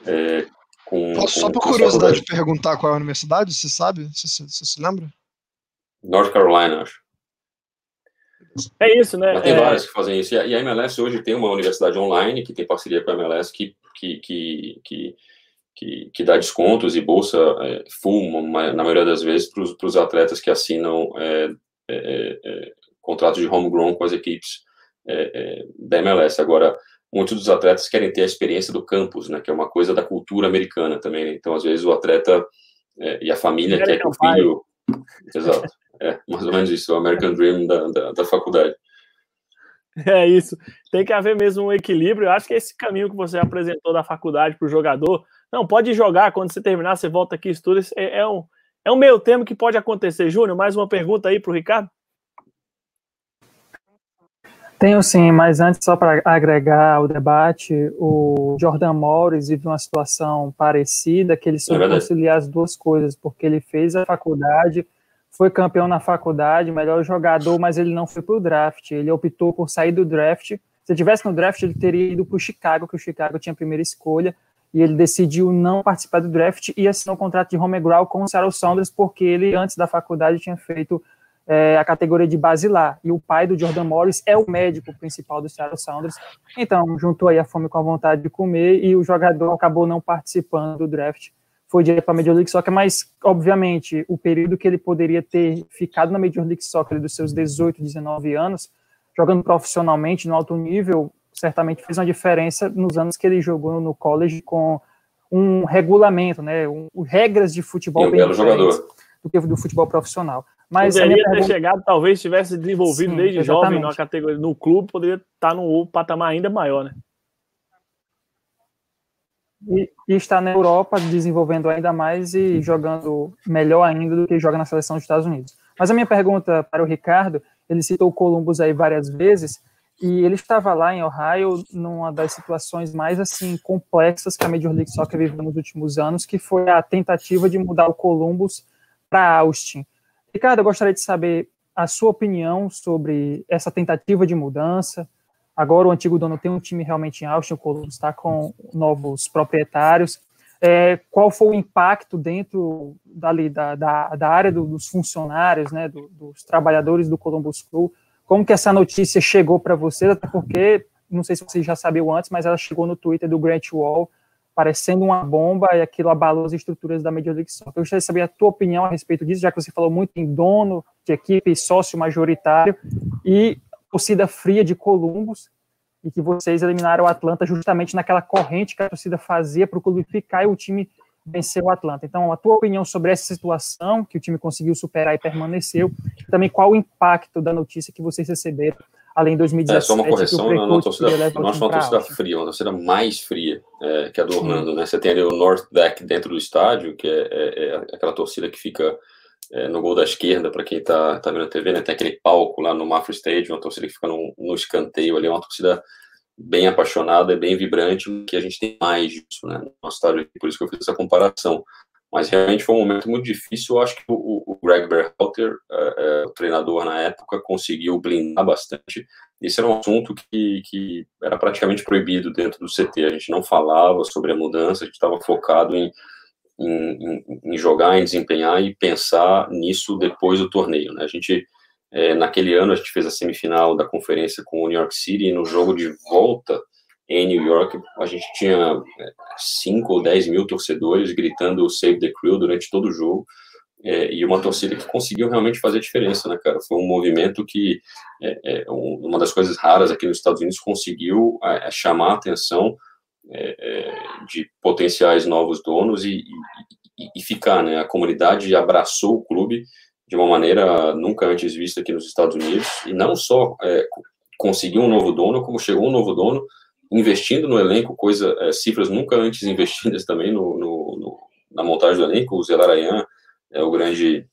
É, com, Posso só por curiosidade perguntar qual é a universidade? Você sabe? Você, você, você se lembra? North Carolina, acho. É isso, né? Mas tem é... várias que fazem isso. E a MLS hoje tem uma universidade online que tem parceria com a MLS que, que, que, que que, que dá descontos e bolsa é, full, na maioria das vezes, para os atletas que assinam é, é, é, contratos de homegrown com as equipes é, é, da MLS. Agora, muitos dos atletas querem ter a experiência do campus, né, que é uma coisa da cultura americana também. Né? Então, às vezes, o atleta é, e a família quer que o filho. Exato. É, mais ou menos isso, o American Dream da, da, da faculdade. É isso. Tem que haver mesmo um equilíbrio. Eu acho que esse caminho que você apresentou da faculdade para o jogador, não, pode jogar, quando você terminar, você volta aqui e estuda. É, é, um, é um meio termo que pode acontecer. Júnior, mais uma pergunta aí para o Ricardo? Tenho sim, mas antes, só para agregar ao debate, o Jordan Morris vive uma situação parecida, que ele soube é conciliar as duas coisas, porque ele fez a faculdade, foi campeão na faculdade, melhor jogador, mas ele não foi para o draft. Ele optou por sair do draft. Se ele tivesse no draft, ele teria ido para o Chicago, que o Chicago tinha a primeira escolha, e ele decidiu não participar do draft e assinou um contrato de home ground com o Sarah Saunders, porque ele, antes da faculdade, tinha feito é, a categoria de base lá. E o pai do Jordan Morris é o médico principal do Seattle Sounders. Então, juntou aí a fome com a vontade de comer e o jogador acabou não participando do draft. Foi direto para a Major League Soccer, mas, obviamente, o período que ele poderia ter ficado na Major League Soccer dos seus 18, 19 anos, jogando profissionalmente no alto nível, certamente fez uma diferença nos anos que ele jogou no college com um regulamento, né, um, regras de futebol e bem diferentes do que do futebol profissional. Mas poderia ter pergunta... chegado, talvez tivesse desenvolvido Sim, desde exatamente. jovem na categoria, no clube, poderia estar num patamar ainda maior, né? E, e, está na Europa desenvolvendo ainda mais e jogando melhor ainda do que joga na seleção dos Estados Unidos. Mas a minha pergunta para o Ricardo, ele citou o Columbus aí várias vezes, e ele estava lá em Ohio numa das situações mais assim complexas que a Major League Soccer viveu nos últimos anos, que foi a tentativa de mudar o Columbus para Austin. Ricardo, eu gostaria de saber a sua opinião sobre essa tentativa de mudança. Agora o antigo dono tem um time realmente em Austin, o Columbus está com novos proprietários. É, qual foi o impacto dentro dali, da, da, da área do, dos funcionários, né, do, dos trabalhadores do Columbus Crew? Como que essa notícia chegou para você? Até porque, não sei se você já sabia antes, mas ela chegou no Twitter do Grant Wall, parecendo uma bomba e aquilo abalou as estruturas da Major League Soccer. Eu gostaria de saber a tua opinião a respeito disso, já que você falou muito em dono de equipe, sócio majoritário e torcida fria de Columbus, e que vocês eliminaram o Atlanta justamente naquela corrente que a torcida fazia para o clube ficar e o time venceu o Atlanta. Então, a tua opinião sobre essa situação que o time conseguiu superar e permaneceu, e também qual o impacto da notícia que vocês receberam além de 2017. É só uma correção, não, não, torcida, não acho uma torcida fria, uma torcida mais fria é, que a do Orlando, né? Você tem ali o North Deck dentro do estádio, que é, é, é aquela torcida que fica é, no gol da esquerda, para quem está tá vendo a TV, né? Tem aquele palco lá no Mafra Stadium, uma torcida que fica no, no escanteio ali, uma torcida bem apaixonada, bem vibrante, que a gente tem mais disso, né? No nosso estádio, por isso que eu fiz essa comparação. Mas realmente foi um momento muito difícil. Eu acho que o, o Greg Berhalter, é, é, o treinador na época, conseguiu blindar bastante. Esse era um assunto que, que era praticamente proibido dentro do CT. A gente não falava sobre a mudança, a gente estava focado em, em, em, jogar, em desempenhar e pensar nisso depois do torneio. Né? A gente, é, naquele ano, a gente fez a semifinal da conferência com o New York City e no jogo de volta em New York, a gente tinha 5 é, ou 10 mil torcedores gritando Save the Crew durante todo o jogo, é, e uma torcida que conseguiu realmente fazer diferença, né, cara? Foi um movimento que, é, é, uma das coisas raras aqui nos Estados Unidos, conseguiu é, é, chamar a atenção de potenciais novos donos e, e, e, ficar, né? A comunidade abraçou o clube de uma maneira nunca antes vista aqui nos Estados Unidos, e não só conseguiu um novo dono, como chegou um novo dono investindo no elenco, coisa, é, cifras nunca antes investidas também no, no, no, na montagem do elenco. O Zelarayan é o grande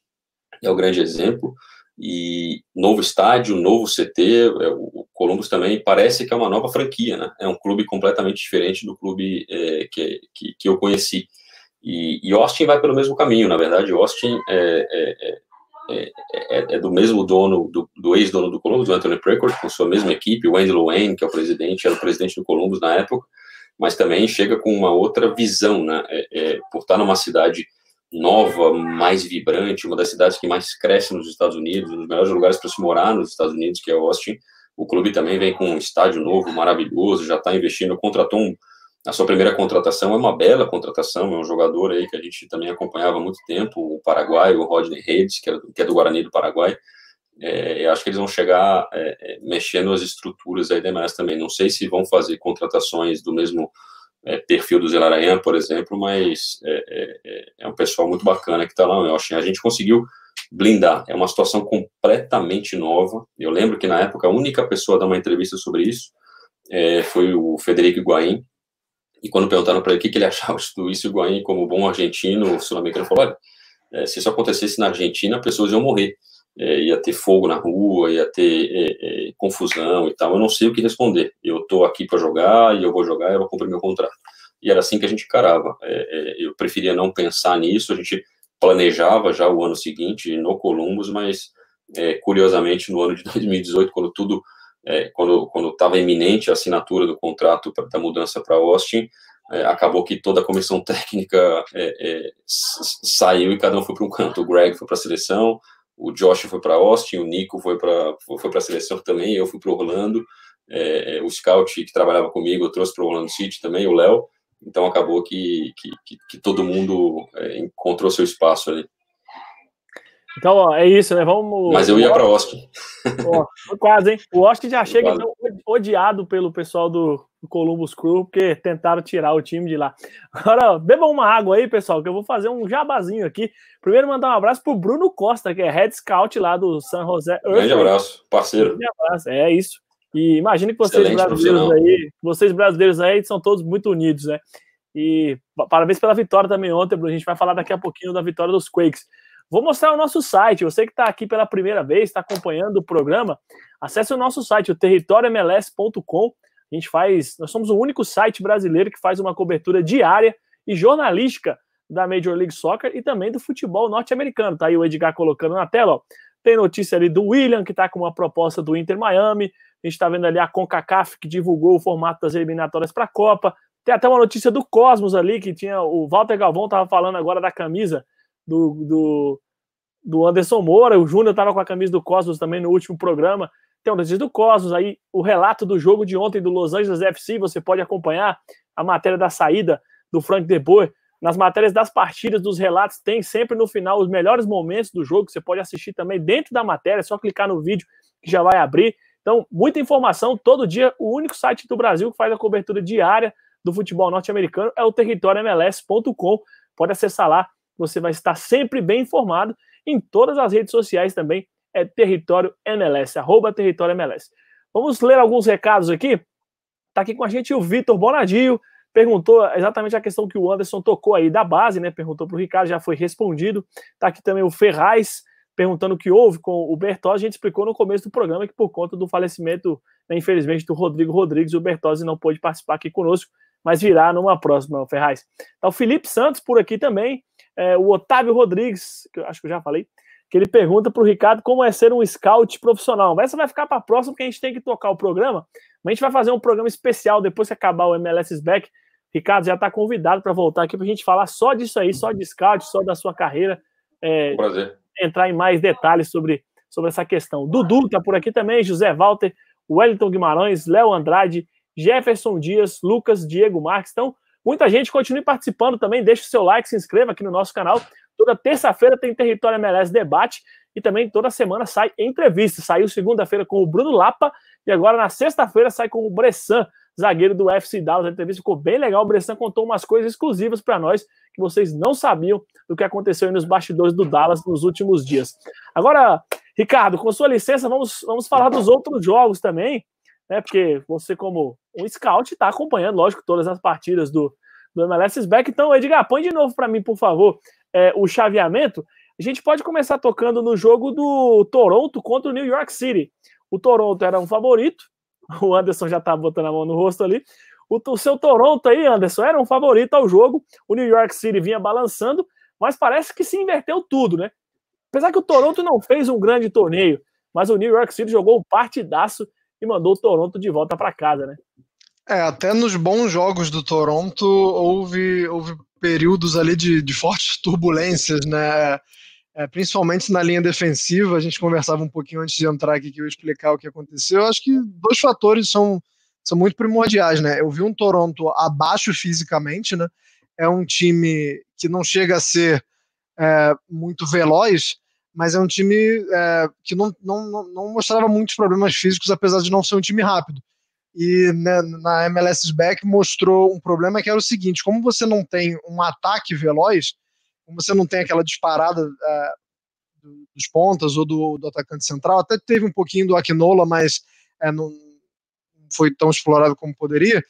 é o grande exemplo. E novo estádio, novo CT, é, o Columbus também parece que é uma nova franquia, né? É um clube completamente diferente do clube é, que, que, que, eu conheci. E, e, Austin vai pelo mesmo caminho, na verdade. Austin é, é, é é, do mesmo dono, do, do ex-dono do Columbus, do Anthony Precourt, com sua mesma equipe, o Wendell Wayne, que é o presidente, era o presidente do Columbus na época, mas também chega com uma outra visão, né, é, é, por estar numa cidade nova, mais vibrante, uma das cidades que mais cresce nos Estados Unidos, um dos melhores lugares para se morar nos Estados Unidos, que é Austin, o clube também vem com um estádio novo, maravilhoso, já está investindo, contratou um a sua primeira contratação é uma bela contratação, é um jogador aí que a gente também acompanhava há muito tempo, o paraguaio, o Rodney Redes, que é, que é do Guarani do Paraguai, é, eu acho que eles vão chegar é, é, mexendo as estruturas aí demais também. Não sei se vão fazer contratações do mesmo é, perfil do Zelarayan, por exemplo, mas é, é, um pessoal muito bacana que está lá. Eu acho, a gente conseguiu blindar. É uma situação completamente nova. Eu lembro que na época a única pessoa a dar uma entrevista sobre isso foi o Federico Higuaín. E quando perguntaram para ele o que, que ele <laughs> achava de o Higuaín, como bom argentino, sul-americano, falou: olha, se isso acontecesse na Argentina, pessoas iam morrer é, ia ter fogo na rua, ia ter é, é, confusão e tal. Eu não sei o que responder. Eu estou aqui para jogar e eu vou jogar e eu vou cumprir meu contrato. E era assim que a gente encarava. É, é, eu preferia não pensar nisso. A gente planejava já o ano seguinte no Columbus, mas é, curiosamente no ano de <laughs> 2018, quando tudo quando quando estava iminente a assinatura do contrato pra, da mudança para Austin, acabou que toda a comissão <laughs> técnica saiu e cada um foi para um canto. O Greg foi para a seleção, o Josh foi para Austin, o Nico foi para foi para a seleção também, eu fui para Orlando, é, o Scout que trabalhava comigo eu trouxe para Orlando City também, o Léo, então acabou que, que, que, que todo mundo é, encontrou seu espaço ali. Então, ó, é isso, né? Vamos. Mas eu ia para Austin. Ó, quase, hein? O Austin já chega então, odiado pelo pessoal do Columbus Crew, porque tentaram tirar o time de lá. Agora, bebam uma água aí, pessoal, que eu vou fazer um jabazinho aqui. Primeiro, mandar um abraço pro Bruno Costa, que é head scout lá do San José. Grande abraço, parceiro. Grande abraço, é isso. E imagine que vocês Excelente brasileiros aí, vocês brasileiros aí são todos muito unidos, né? E parabéns pela vitória também ontem, Bruno. A gente vai falar daqui a pouquinho da vitória dos Quakes. Vou mostrar o nosso site. Você que está aqui pela primeira vez, está acompanhando o programa, acesse o nosso site, o territoriomls.com. A gente faz, nós somos o único site brasileiro que faz uma cobertura diária e jornalística da Major League Soccer e também do futebol norte-americano. Tá aí o Edgar colocando na tela, ó. Tem notícia ali do William, que está com uma proposta do Inter Miami. A gente está vendo ali a CONCACAF, que divulgou o formato das eliminatórias para a Copa. Tem até uma notícia do Cosmos ali, que tinha o Walter Galvão estava falando agora da camisa do, do, do Anderson Moura, o Júnior estava com a camisa do Cosmos também no último programa. Tem o notícia do Cosmos, aí o relato do jogo de ontem do Los Angeles FC, você pode acompanhar a matéria da saída do Frank De Boer. Nas matérias das partidas, dos relatos, tem sempre no final os melhores momentos do jogo, você pode assistir também dentro da matéria, é só clicar no vídeo que já vai abrir. Então, muita informação, todo dia, o único site do Brasil que faz a cobertura diária do futebol norte-americano é o territóriomls.com. Pode acessar lá, você vai estar sempre bem informado. Em todas as redes sociais também é Território MLS, arroba Território MLS. Vamos ler alguns recados aqui. Está aqui com a gente o Vitor Bonadio, perguntou exatamente a questão que o Anderson tocou aí da base, né? Perguntou para o Ricardo, já foi respondido. Está aqui também o Ferraz, perguntando o que houve com o Bertozzi. A gente explicou no começo do programa que por conta do falecimento, né, infelizmente, do Rodrigo Rodrigues, o Bertozzi não pôde participar aqui conosco, mas virá numa próxima, Ferraz. Tá o Felipe Santos por aqui também, é, o Otávio Rodrigues, que eu acho que eu já falei, que ele pergunta para o Ricardo como é ser um scout profissional. Essa vai ficar para a próxima, porque a gente tem que tocar o programa. Mas a gente vai fazer um programa especial depois que acabar o MLS Back. Ricardo já está convidado para voltar aqui para a gente falar só disso aí, só de scout, só da sua carreira. É, Prazer. Entrar em mais detalhes sobre, sobre essa questão. Dudu está por aqui também, José Walter, Wellington Guimarães, Léo Andrade, Jefferson Dias, Lucas, Diego Marques. Então, muita gente continue participando também. Deixe o seu like, se inscreva aqui no nosso canal. Toda terça-feira tem Território MLS Debate e também toda semana sai entrevista. Saiu segunda-feira com o Bruno Lapa e agora na sexta-feira sai com o Bressan, zagueiro do UFC Dallas. A entrevista ficou bem legal. O Bressan contou umas coisas exclusivas para nós que vocês não sabiam do que aconteceu nos bastidores do Dallas nos últimos dias. Agora, Ricardo, com sua licença, vamos, vamos falar dos outros jogos também, né? Porque você, como um scout, está acompanhando, lógico, todas as partidas do, do MLS Back. Então, Edgar, põe de novo para mim, por favor, é, o chaveamento, a gente pode começar tocando no jogo do Toronto contra o New York City. O Toronto era um favorito, o Anderson já tá botando a mão no rosto ali. O, o seu Toronto aí, Anderson, era um favorito ao jogo. O New York City vinha balançando, mas parece que se inverteu tudo, né? Apesar que o Toronto não fez um grande torneio, mas o New York City jogou um partidaço e mandou o Toronto de volta para casa, né? É, até nos bons jogos do Toronto houve, houve períodos ali de, de fortes <laughs> turbulências, né? É, principalmente na linha defensiva. A gente conversava um pouquinho antes de entrar aqui que eu ia explicar o que aconteceu. Eu acho que dois fatores são, são muito primordiais, né? Eu vi um Toronto abaixo fisicamente, né? É um time que não chega a ser é, muito veloz, mas é um time é, que não, não, não mostrava muitos problemas físicos, apesar de não ser um time rápido. E né, na MLS Back mostrou um problema que era o seguinte: como você não tem um ataque veloz, como você não tem aquela disparada é, dos pontas ou do, do, atacante central, até teve um pouquinho do Aquinola, mas é, não foi tão explorado como poderia.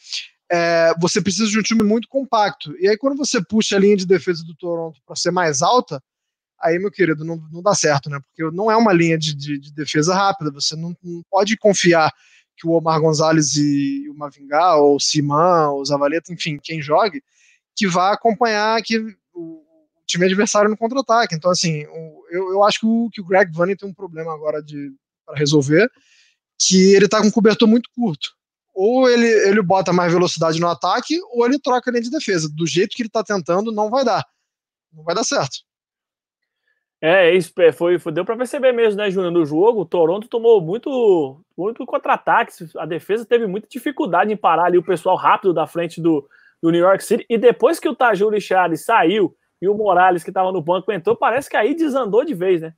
É, você precisa de um time muito compacto. E aí, quando você puxa a linha de defesa do Toronto para ser mais alta, aí, meu querido, não, não dá certo, né? Porque não é uma linha de, de, de defesa rápida. Você não, não, pode confiar que o Omar Gonzalez e o Mavingá, ou o Siman, ou o Zavaleta, enfim, quem jogue, que vá acompanhar que o, time adversário no contra-ataque. Então, assim, o, eu, eu acho que o, que o Greg Vanney tem um problema agora para resolver, que ele está com um cobertor muito curto. Ou ele, ele bota mais velocidade no ataque, ou ele troca a linha de defesa. Do jeito que ele está tentando, não vai dar. Não vai dar certo. É, isso é, foi, foi deu para perceber mesmo, né, Júnior? No jogo, o Toronto tomou muito, muito contra-ataques. A defesa teve muita dificuldade em parar ali o pessoal rápido da frente do, do New York City. E depois que o Tajuri Charles saiu e o Morales, que estava no banco, entrou, parece que aí desandou de vez, né?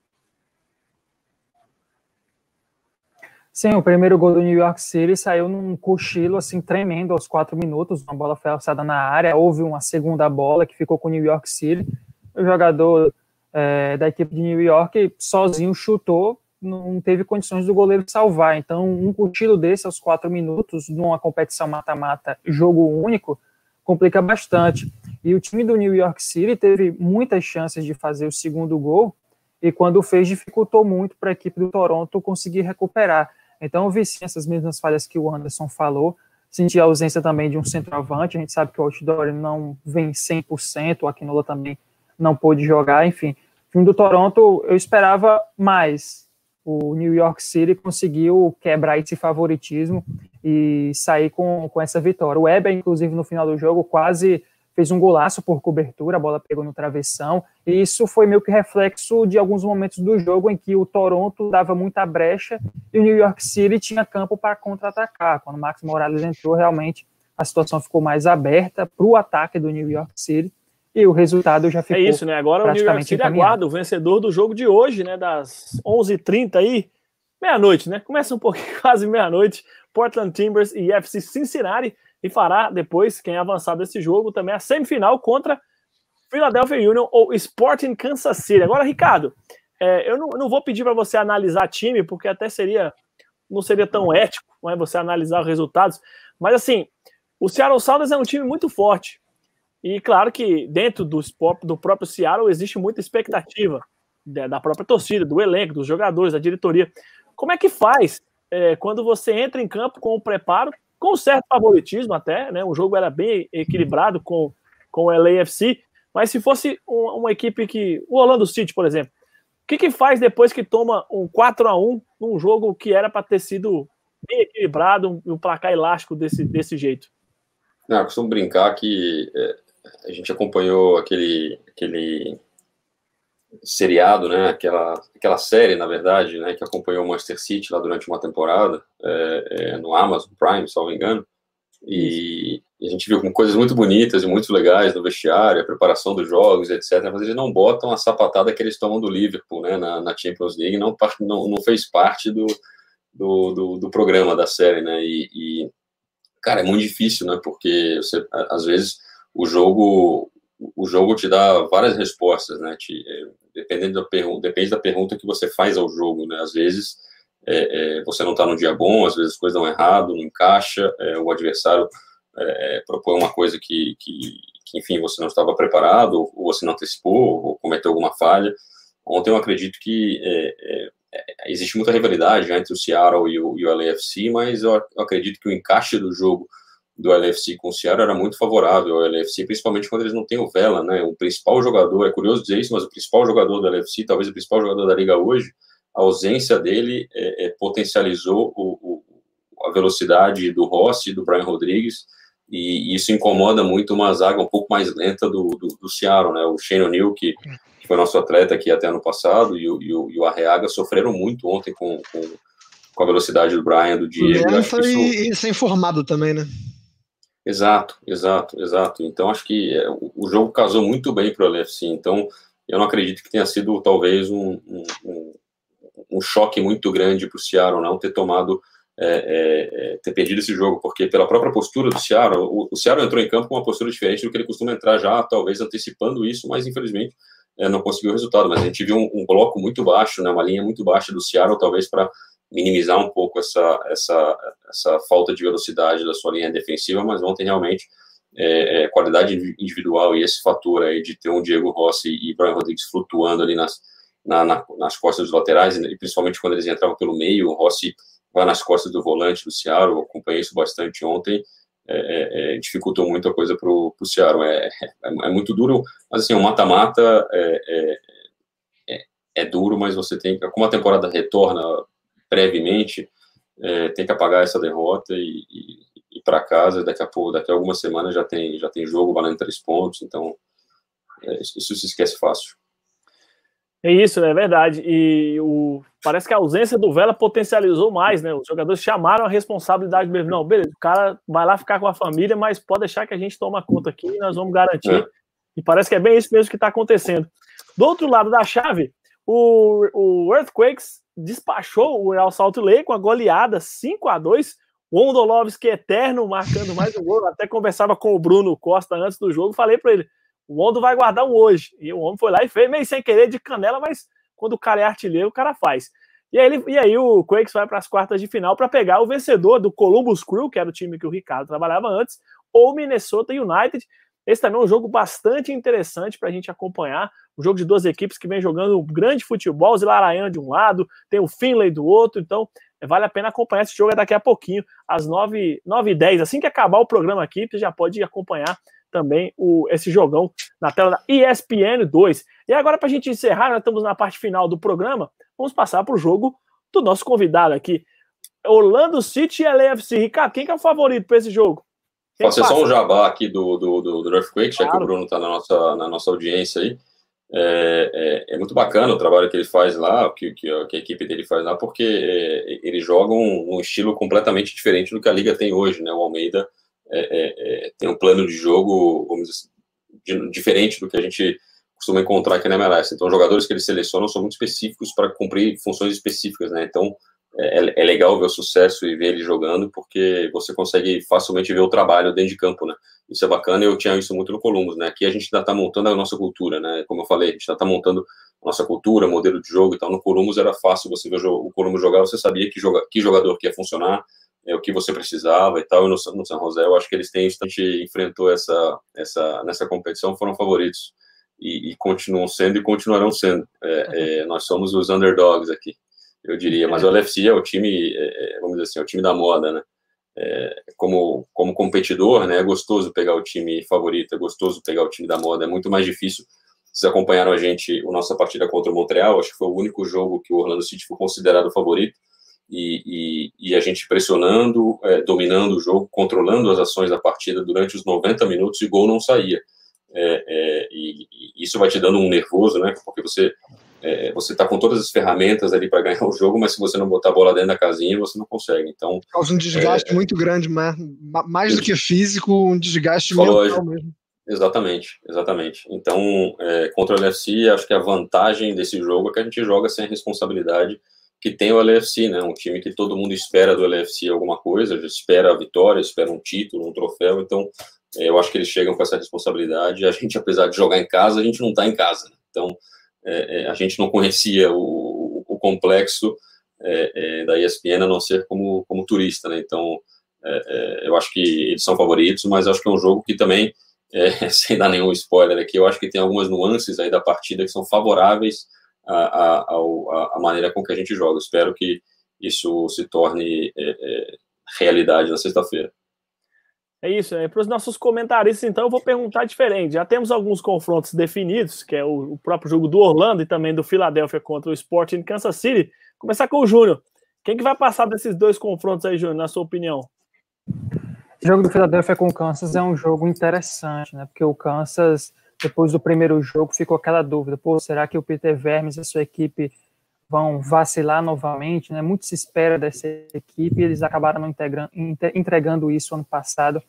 Sim, o primeiro gol do New York City saiu num cochilo assim tremendo aos quatro minutos. Uma bola foi alçada na área, houve uma segunda bola que ficou com o New York City. O jogador é, da equipe de New York sozinho chutou, não teve condições do goleiro salvar. Então, um cochilo desse aos quatro minutos, numa competição mata-mata, jogo único, complica bastante. E o time do New York City teve muitas chances de fazer o segundo gol, e quando fez, dificultou muito para a equipe do Toronto conseguir recuperar. Então, eu vi sim essas mesmas falhas que o Anderson falou, senti a ausência também de um centroavante, a gente sabe que o Outdoor não vem 100%, o Aquinola também não pôde jogar, enfim, time do Toronto, eu esperava mais. O New York City conseguiu quebrar esse favoritismo e sair com, com essa vitória. O Weber, inclusive, no final do jogo, quase fez um golaço por cobertura, a bola pegou no travessão, e isso foi meio que reflexo de alguns momentos do jogo em que o Toronto dava muita brecha e o New York City tinha campo para contra-atacar. Quando o Max Morales entrou, realmente a situação ficou mais aberta para o ataque do New York City e o resultado já ficou. É isso, né? Agora o New York City aguarda o vencedor do jogo de hoje, né? Das 11h30 aí, meia-noite, né? Começa um pouquinho, <laughs> quase meia-noite. Portland Timbers e FC Cincinnati. E fará depois, quem avançar desse jogo, também a semifinal contra Philadelphia Union ou Sporting Kansas City. Agora, Ricardo, é, eu, não, não, vou pedir para você analisar time, porque até seria não seria tão ético não é, você analisar os resultados. Mas assim, o Seattle Sounders é um time muito forte. E claro que dentro do, do próprio Seattle existe muita expectativa da própria torcida, do elenco, dos jogadores, da diretoria. Como é que faz é, quando você entra em campo com o preparo, com certo favoritismo até, né? O jogo era bem equilibrado com, com o LAFC, mas se fosse uma, uma equipe que. O Orlando City, por exemplo, o que, que faz depois que toma um 4 a 1 num jogo que era para ter sido bem equilibrado, um, um placar elástico desse, desse jeito? Não, eu costumo brincar que é, a gente acompanhou aquele, aquele seriado, né, aquela, aquela série, na verdade, né, que acompanhou o Manchester City lá durante uma temporada, é, é, no Amazon Prime, se não me engano, e, e, a gente viu coisas muito bonitas e muito legais no vestiário, a preparação dos jogos, etc., mas eles não botam a sapatada que eles tomam do Liverpool, né, na, na Champions League, não, não, não fez parte do, do, do, do programa da série, né, e, e, cara, é muito difícil, né, porque você, às vezes o jogo o jogo te dá várias respostas, né? Te, é, dependendo da pergunta, depende da pergunta que você faz ao jogo, né? Às vezes é, é, você não está no dia bom, às vezes as coisas dão errado, não encaixa, é, o adversário é, propõe uma coisa que, que, que, enfim, você não estava preparado, ou você não antecipou, ou cometeu alguma falha. Ontem eu acredito que é, existe muita rivalidade entre o Seattle e o, e o LAFC, mas eu acredito que o encaixe do jogo do LFC com o Ceará era muito favorável ao LFC, principalmente quando eles não têm o Vela, né? O principal jogador, é curioso dizer isso, mas o principal jogador do LFC, talvez o principal jogador da liga hoje, a ausência dele é, é, potencializou o, o, a velocidade do Rossi e do Brian Rodrigues, e isso incomoda muito uma zaga um pouco mais lenta do, do, do Seattle, né? O Shane O'Neill, que, que, foi nosso atleta aqui até ano passado, e o, e o, e o Arreaga sofreram muito ontem com, com, com a velocidade do Brian, do Diego. Lenta isso... e sem formado também, né? Exato, exato, exato. Então acho que é, o jogo casou muito bem para o LFC. Então Eu não acredito que tenha sido talvez um, um, um choque muito grande para o Seattle não ter tomado é, é, é, ter perdido esse jogo, porque pela própria postura do Seattle, o, o Seattle entrou em campo com uma postura diferente do que ele costuma entrar já, talvez antecipando isso, mas infelizmente é, não conseguiu o resultado. Mas a gente viu um, um, bloco muito baixo, né, uma linha muito baixa do Seattle, talvez para minimizar um pouco essa, essa, essa falta de velocidade da sua linha defensiva, mas ontem realmente é, é, qualidade individual e esse fator aí de ter um Diego Rossi e Brian Rodrigues flutuando ali nas, na, na, nas costas dos laterais, e principalmente quando eles entravam pelo meio, o Rossi vai nas costas do volante do Seattle, acompanhei isso bastante ontem, é, é, é dificultou muito a coisa para o Seattle. É, é, muito duro, mas assim, o mata-mata é, é, é, duro, mas você tem como a temporada retorna brevemente, tem que apagar essa derrota e, e ir para casa, daqui a pouco, daqui a algumas semanas já tem, já tem jogo valendo três pontos, então isso se esquece fácil. É isso, é verdade. E o, parece que a ausência do Vela potencializou mais, né? Os jogadores chamaram a responsabilidade mesmo. Não, beleza, o cara vai lá ficar com a família, mas pode deixar que a gente toma conta aqui e nós vamos garantir. É. E parece que é bem isso mesmo que está acontecendo. Do outro lado da chave, o, o Earthquakes despachou o Real Salt Lake com a goleada 5 a 2 o Ondolovski eterno marcando mais um gol. até conversava com o Bruno Costa antes do jogo, falei para ele: o Ondo vai guardar um hoje. E o homem foi lá e fez, meio sem querer, de canela, mas quando o cara é artilheiro, o cara faz. E aí, ele, e aí o Quakes vai para as quartas de final para pegar o vencedor do Columbus Crew, que era o time que o Ricardo trabalhava antes, ou Minnesota United. Esse também é um jogo bastante interessante para a gente acompanhar. Um jogo de duas equipes que vem jogando um grande futebol, o Zilaraian de um lado, tem o Finlay do outro, então vale a pena acompanhar esse jogo é daqui a pouquinho, às 9, 9 e 10 Assim que acabar o programa aqui, você já pode acompanhar também o, esse jogão na tela da ESPN 2. E agora, para a gente encerrar, nós estamos na parte final do programa, vamos passar para o jogo do nosso convidado aqui. Orlando City e LAFC. Ricardo, quem que é o favorito para esse jogo? Ser só um jabá aqui do, do, do, do Earthquake, claro. já que o Bruno está na nossa, na nossa audiência aí. É, é, é, muito bacana o trabalho que ele faz lá, que, que, que a equipe dele faz lá, porque é, eles jogam um, um, estilo completamente diferente do que a liga tem hoje, né? O Almeida é, é, é, tem um plano de jogo, dizer, de, diferente do que a gente costuma encontrar aqui na MLS. Então, os jogadores que eles selecionam são muito específicos para cumprir funções específicas, né? Então, é, é, legal ver o sucesso e ver ele jogando, porque você consegue facilmente ver o trabalho dentro de campo, né? Isso é bacana, eu tinha isso muito no Columbus, né? Aqui a gente ainda está montando a nossa cultura, né? Como eu falei, a gente ainda está montando a nossa cultura, modelo de jogo e tal. No Columbus era fácil você ver o Columbus jogar, você sabia que, joga, que jogador que ia funcionar, é, o que você precisava e tal. E no, no San José, eu acho que eles têm, a gente enfrentou essa, essa, nessa competição, foram favoritos. E, e continuam sendo e continuarão sendo. É, é, nós somos os underdogs aqui, eu diria. Mas o <laughs> LFC é o time, é, é, vamos dizer assim, é o time da moda, né? É, como, como competidor, né, é gostoso pegar o time favorito, é gostoso pegar o time da moda, é muito mais difícil. Vocês acompanharam a gente, a nossa partida contra o Montreal, acho que foi o único jogo que o Orlando City foi considerado favorito e, e, e a gente pressionando, é, dominando o jogo, controlando as ações da partida durante os 90 minutos e o gol não saía. É, é, e, e, isso vai te dando um nervoso, né? Porque você é, você está com todas as ferramentas ali para ganhar <laughs> o jogo, mas se você não botar a bola dentro da casinha, você não consegue. Então causa um desgaste é, muito grande, mais, mais do que físico, um desgaste mental mesmo. Exatamente, exatamente. Então, é, contra o LFC, acho que a vantagem desse jogo é que a gente joga sem responsabilidade que tem o LFC, né? Um time que todo mundo espera do LFC alguma coisa, espera a vitória, espera um título, um troféu. Então, é, eu acho que eles chegam com essa responsabilidade. A gente, <laughs> apesar de jogar em casa, a gente não está em casa. Né? Então, é, é, a gente não conhecia o, o complexo é, é da ESPN a não ser como, como turista, né? Então, é, eu acho que eles são favoritos, mas acho que é um jogo que também, <laughs> sem dar nenhum spoiler aqui, eu acho que tem algumas nuances aí da partida que são favoráveis a, a, maneira com que a gente joga. Espero que isso se torne é, é, realidade na sexta-feira. É isso, é, para os nossos comentaristas, então, eu vou perguntar diferente. Já temos alguns confrontos definidos, que é o, o próprio jogo do Orlando e também do Philadelphia contra o Sporting Kansas City. Começar com o Júnior. Quem que vai passar desses dois confrontos aí, Júnior, na sua opinião? O jogo do Philadelphia com o Kansas é um jogo interessante, né? Porque o Kansas depois do primeiro jogo ficou aquela dúvida, pô, será que o Peter Vermes e a sua equipe vão vacilar novamente, né? Muito se espera dessa equipe, eles acabaram não entregando isso ano passado.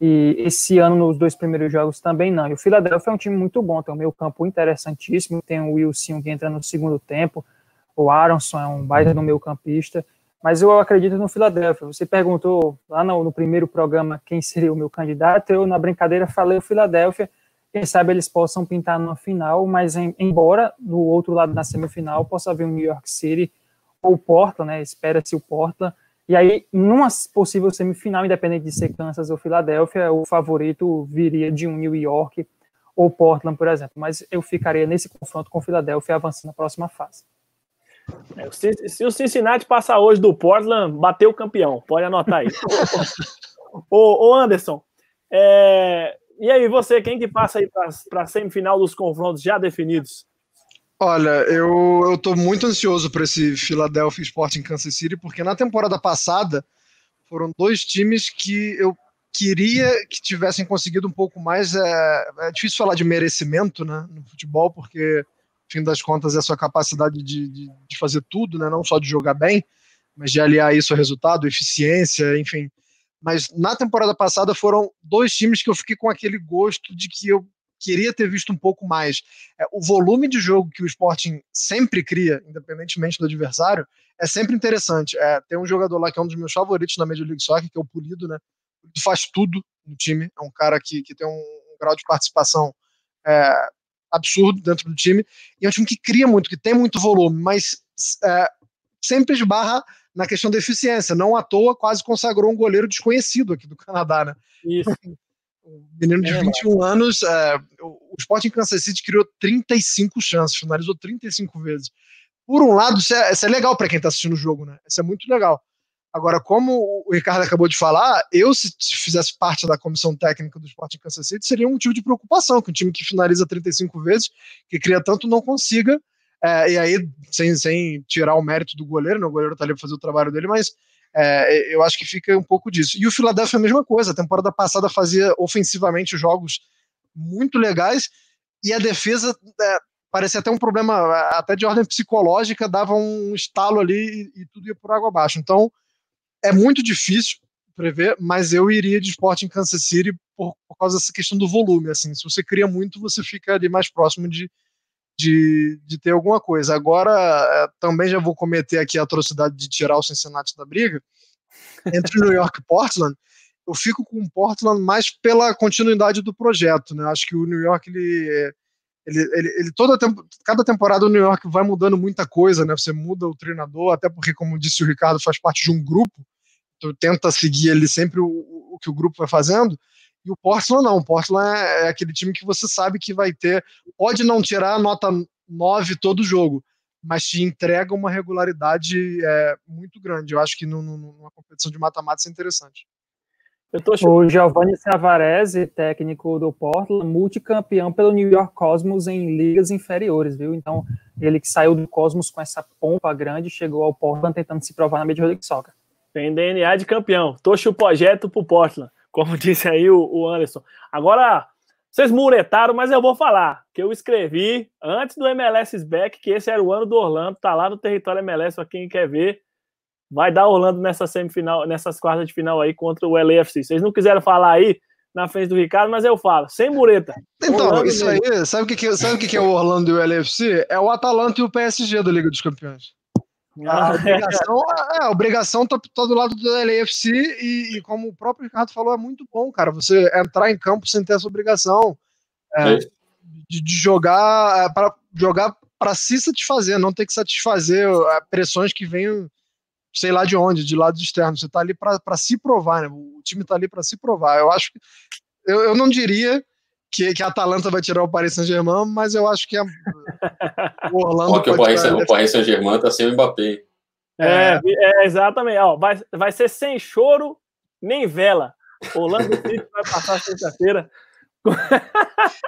E esse ano, nos dois primeiros jogos, também não. E o Philadelphia é um time muito bom, tem um meio campo interessantíssimo, tem o Wilson que entra no segundo tempo, o Aronson é um baita no meio campista, mas eu acredito no Philadelphia. Você perguntou lá no, no, primeiro programa quem seria o meu candidato, eu na brincadeira falei o Philadelphia, quem sabe eles possam pintar na final, mas em, embora no outro lado na semifinal possa haver o New York City ou o Portland, né, espera-se o Portland, e aí, numa possível semifinal, independente de ser Kansas ou Filadélfia, o favorito viria de um New York ou Portland, por exemplo. Mas eu ficaria nesse confronto com Filadélfia avançando na próxima fase. É, se o Cincinnati passar hoje do Portland, bateu o campeão. Pode anotar aí. <laughs> ô, ô, Anderson, é... e aí você, quem que passa aí para a semifinal dos confrontos já definidos? Olha, eu, eu muito ansioso para esse Philadelphia Sporting Kansas City, porque na temporada passada foram dois times que eu queria que tivessem conseguido um pouco mais. É, é difícil falar de merecimento né, no futebol, porque, fim das contas, é a sua capacidade de, de, de fazer tudo, né, não só de jogar bem, mas de aliar isso ao resultado, eficiência, enfim. Mas na temporada passada foram dois times que eu fiquei com aquele gosto de que eu queria ter visto um pouco mais. É, o volume de jogo que o Sporting sempre cria, independentemente do adversário, é sempre interessante. É, tem um jogador lá que é um dos meus favoritos na Major League Soccer, que é o Pulido, né? Ele faz tudo no time, é um cara que, que tem um, um grau de participação é, absurdo dentro do time, e é um time que cria muito, que tem muito volume, mas é, sempre esbarra na questão da eficiência. Não à toa quase consagrou um goleiro desconhecido aqui do Canadá, né? Isso. Um menino de é, 21 mas... anos, é, o Sporting Kansas City criou 35 chances, finalizou 35 vezes. Por um lado, isso é, isso é legal para quem está assistindo o jogo, né? Isso é muito legal. Agora, como o Ricardo acabou de falar, eu, se fizesse parte da comissão técnica do Sporting Kansas City, seria um motivo de preocupação que um time que finaliza 35 vezes, que cria tanto, não consiga. É, e aí, sem, sem tirar o mérito do goleiro, né? o goleiro está ali para fazer o trabalho dele, mas é, eu acho que fica um pouco disso. E o Philadelphia é a mesma coisa. A temporada passada fazia ofensivamente jogos muito legais e a defesa é, parecia até um problema, até de ordem psicológica, dava um estalo ali e, e tudo ia por água abaixo. Então é muito difícil prever, mas eu iria de esporte em Kansas City por, por causa dessa questão do volume. Assim, se você cria muito, você fica ali mais próximo de, de, de ter alguma coisa. Agora, é, também já vou cometer aqui a atrocidade de tirar o Cincinnati da briga. Entre New York e Portland, eu fico com o Portland mais pela continuidade do projeto. Né? Acho que o New York, ele, ele, ele, ele toda tempo, cada temporada o New York vai mudando muita coisa, né? Você muda o treinador, até porque, como disse o Ricardo, faz parte de um grupo, então tenta seguir ele sempre o, o que o grupo vai fazendo. E o Portland não. O Portland é, é, aquele time que você sabe que vai ter. Pode não tirar a nota 9 todo jogo, mas te entrega uma regularidade é, muito grande. Eu acho que no, no, numa competição de mata-mata isso é interessante. O Giovanni Savarese, técnico do Portland, multicampeão pelo New York Cosmos em ligas inferiores, viu? Então, ele que saiu do Cosmos com essa pompa grande, chegou ao Portland tentando se provar na Major League Soccer. Tem DNA de campeão. Tocha o projeto pro Portland como <laughs> disse aí o, o Anderson. Agora, vocês muretaram, mas eu vou falar que eu escrevi antes do MLS Back que esse era o ano do Orlando, tá lá no território MLS para quem quer ver. Vai dar Orlando nessa semifinal, nessas quartas de final aí contra o LAFC. Vocês não quiseram falar aí na frente do Ricardo, mas eu falo, sem mureta. Então, Orlando isso mesmo. aí, sabe o que, que, sabe o que é o Orlando e o LAFC? É o Atalanta e o PSG da Liga dos Campeões. A ah, obrigação, é, a obrigação tá, tá, do lado do LAFC e, e, como o próprio Ricardo falou, é muito bom, cara. Você entrar em campo sem ter essa obrigação é, de, de, jogar é, para jogar para se satisfazer, não ter que satisfazer é, pressões que venham, sei lá de onde, de lado externo. Você tá ali para se provar, né? O time tá ali para se provar. Eu acho que eu, eu não diria que, que a Atalanta vai tirar o Paris Saint-Germain, mas eu acho que a, o Orlando. Porque o Paris, o Paris Saint-Germain tá sem o Mbappé. É, é, exatamente. Ó, vai, vai ser sem choro nem vela. Orlando <laughs> City vai passar sexta-feira.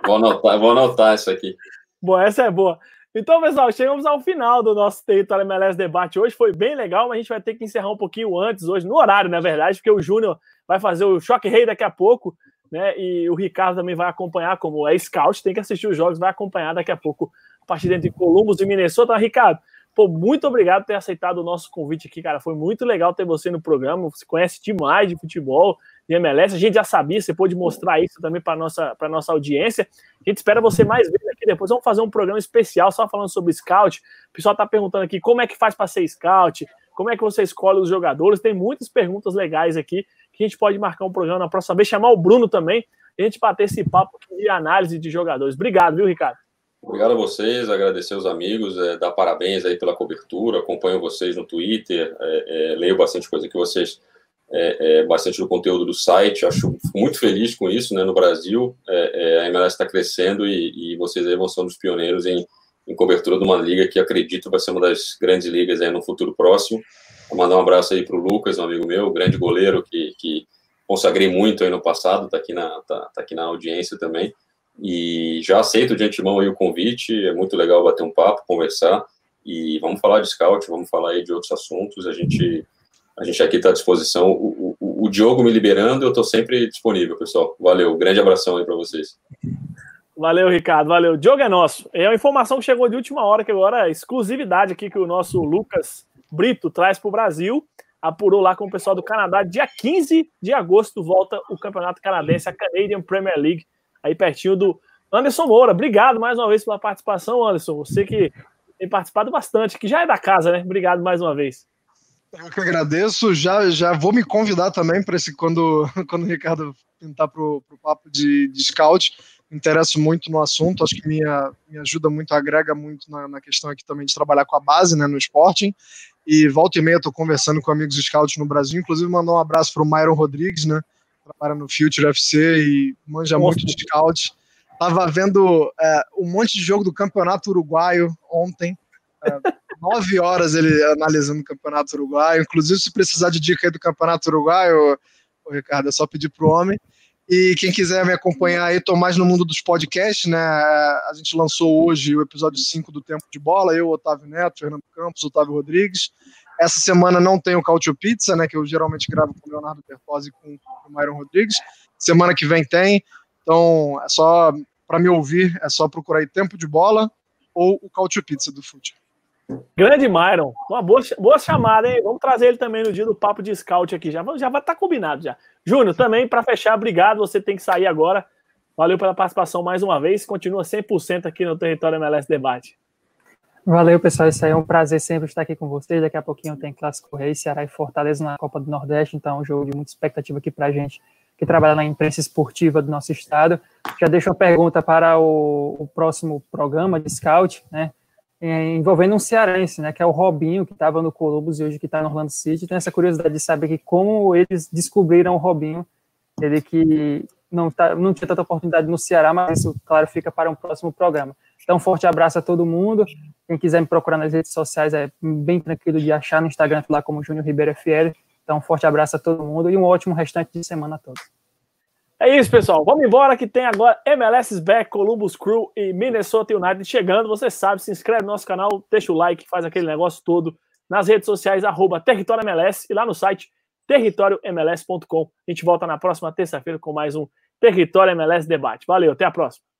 vou, anotar, vou anotar isso aqui. Bom, essa é boa. Então, pessoal, chegamos ao final do nosso Território MLS Debate hoje. Foi bem legal, mas a gente vai ter que encerrar um pouquinho antes hoje, no horário, na verdade, porque o Júnior vai fazer o Choque Rei daqui a pouco né? E o Ricardo também vai acompanhar, como é scout, tem que assistir os jogos, vai acompanhar daqui a pouco a partida entre Columbus e Minnesota. Ricardo, Pô, muito obrigado por ter aceitado o nosso convite aqui, cara. Foi muito legal ter você no programa. Você conhece demais de futebol, de MLS. A gente já sabia, você pôde mostrar isso também para nossa para nossa audiência. A gente espera você mais vezes aqui depois. Vamos fazer um programa especial só falando sobre scout. O pessoal está perguntando aqui como é que faz para ser scout, como é que você escolhe os jogadores. Tem muitas perguntas legais aqui que a gente pode marcar um programa na próxima vez, chamar o Bruno também, e a gente bater esse papo de análise de jogadores. Obrigado, viu, Ricardo? Obrigado a vocês, agradecer os amigos, é, dar parabéns aí pela cobertura, acompanho vocês no Twitter, é, é, leio bastante coisa que vocês, é, é, bastante do conteúdo do site, acho muito feliz com isso, né, no Brasil, é, a MLS está crescendo e, e, vocês aí vão ser um dos pioneiros em, em, cobertura de uma liga que acredito vai ser uma das grandes ligas aí no futuro próximo. Vou mandar um abraço aí para o Lucas, um amigo meu, grande goleiro que, que consagrei muito aí no passado, está aqui, na, tá, tá aqui na audiência também. E já aceito de antemão aí o convite, é muito legal bater um papo, conversar, e vamos falar de scout, vamos falar aí de outros assuntos, a gente, a gente aqui está à disposição. O, o, o, Diogo me liberando, eu estou sempre disponível, pessoal. Valeu, grande abração aí para vocês. Valeu, Ricardo, valeu. Diogo é nosso. É uma informação que chegou de última hora, que agora é exclusividade aqui que o nosso Lucas Brito traz para o Brasil. Apurou lá com o pessoal do Canadá. Dia 15 de agosto volta o Campeonato Canadense, a Canadian Premier League aí pertinho do Anderson Moura. Obrigado mais uma vez pela participação, Anderson. Você que tem participado bastante, que já é da casa, né? Obrigado mais uma vez. Eu que agradeço. Já, já vou me convidar também para esse quando, <laughs> quando o Ricardo pintar para o papo de, de scout. Interesso muito no assunto, acho que me, me ajuda muito, agrega muito na, na, questão aqui também de trabalhar com a base né, no Sporting. E volta e meia estou conversando com amigos scouts no Brasil, inclusive mandar um abraço para o Myron Rodrigues, né? trabalha no Future FC e manja Nossa. muito de scout. Tava vendo é, um monte de jogo do Campeonato Uruguaio ontem. É, <laughs> nove horas ele analisando o Campeonato Uruguaio. Inclusive, se precisar de dica aí do Campeonato Uruguaio, o Ricardo, é só pedir pro homem. E quem quiser me acompanhar aí, mais no mundo dos podcasts, né? A gente lançou hoje o episódio 5 do Tempo de Bola, eu, Otávio Neto, Fernando Campos, Otávio Rodrigues. Essa semana não tem o Cautio Pizza, né? Que eu geralmente gravo com o Leonardo Bertozzi e com o Myron Rodrigues. Semana que vem tem. Então, é só para me ouvir, é só procurar aí Tempo de Bola ou o Cautio Pizza do Fute. Grande Myron, uma boa, boa chamada, hein? Vamos trazer ele também no dia do papo de scout aqui. Já, já vai estar tá combinado já. Júnior, também para fechar, obrigado. Você tem que sair agora. Valeu pela participação mais uma vez. Continua 100% aqui no Território MLS Debate. Valeu, pessoal. Isso aí é um prazer sempre estar aqui com vocês. Daqui a pouquinho tem Clássico Rei, Ceará e Fortaleza na Copa do Nordeste. Então, é um jogo de muita expectativa aqui para a gente que trabalha na imprensa esportiva do nosso estado. Já deixo uma pergunta para o, o próximo programa de scout, né? Envolvendo um cearense, né? Que é o Robinho, que estava no Columbus e hoje que está no Orlando City. Tem essa curiosidade de saber que como eles descobriram o Robinho, ele que não, tá, não tinha tanta oportunidade no Ceará, mas isso, claro, fica para um próximo programa. Então, um forte abraço a todo mundo. Quem quiser me procurar nas redes sociais é bem tranquilo de achar no Instagram, lá como Júnior Ribeiro FL. Então, um forte abraço a todo mundo e um ótimo restante de semana a todos. É isso, pessoal. Vamos embora que tem agora MLS Back, Columbus Crew e Minnesota United chegando. Você sabe, se inscreve no nosso canal, deixa o like, faz aquele negócio todo. Nas redes sociais, arroba Território MLS e lá no site territóriomls.com. A gente volta na próxima terça-feira com mais um Território MLS Debate. Valeu, até a próxima.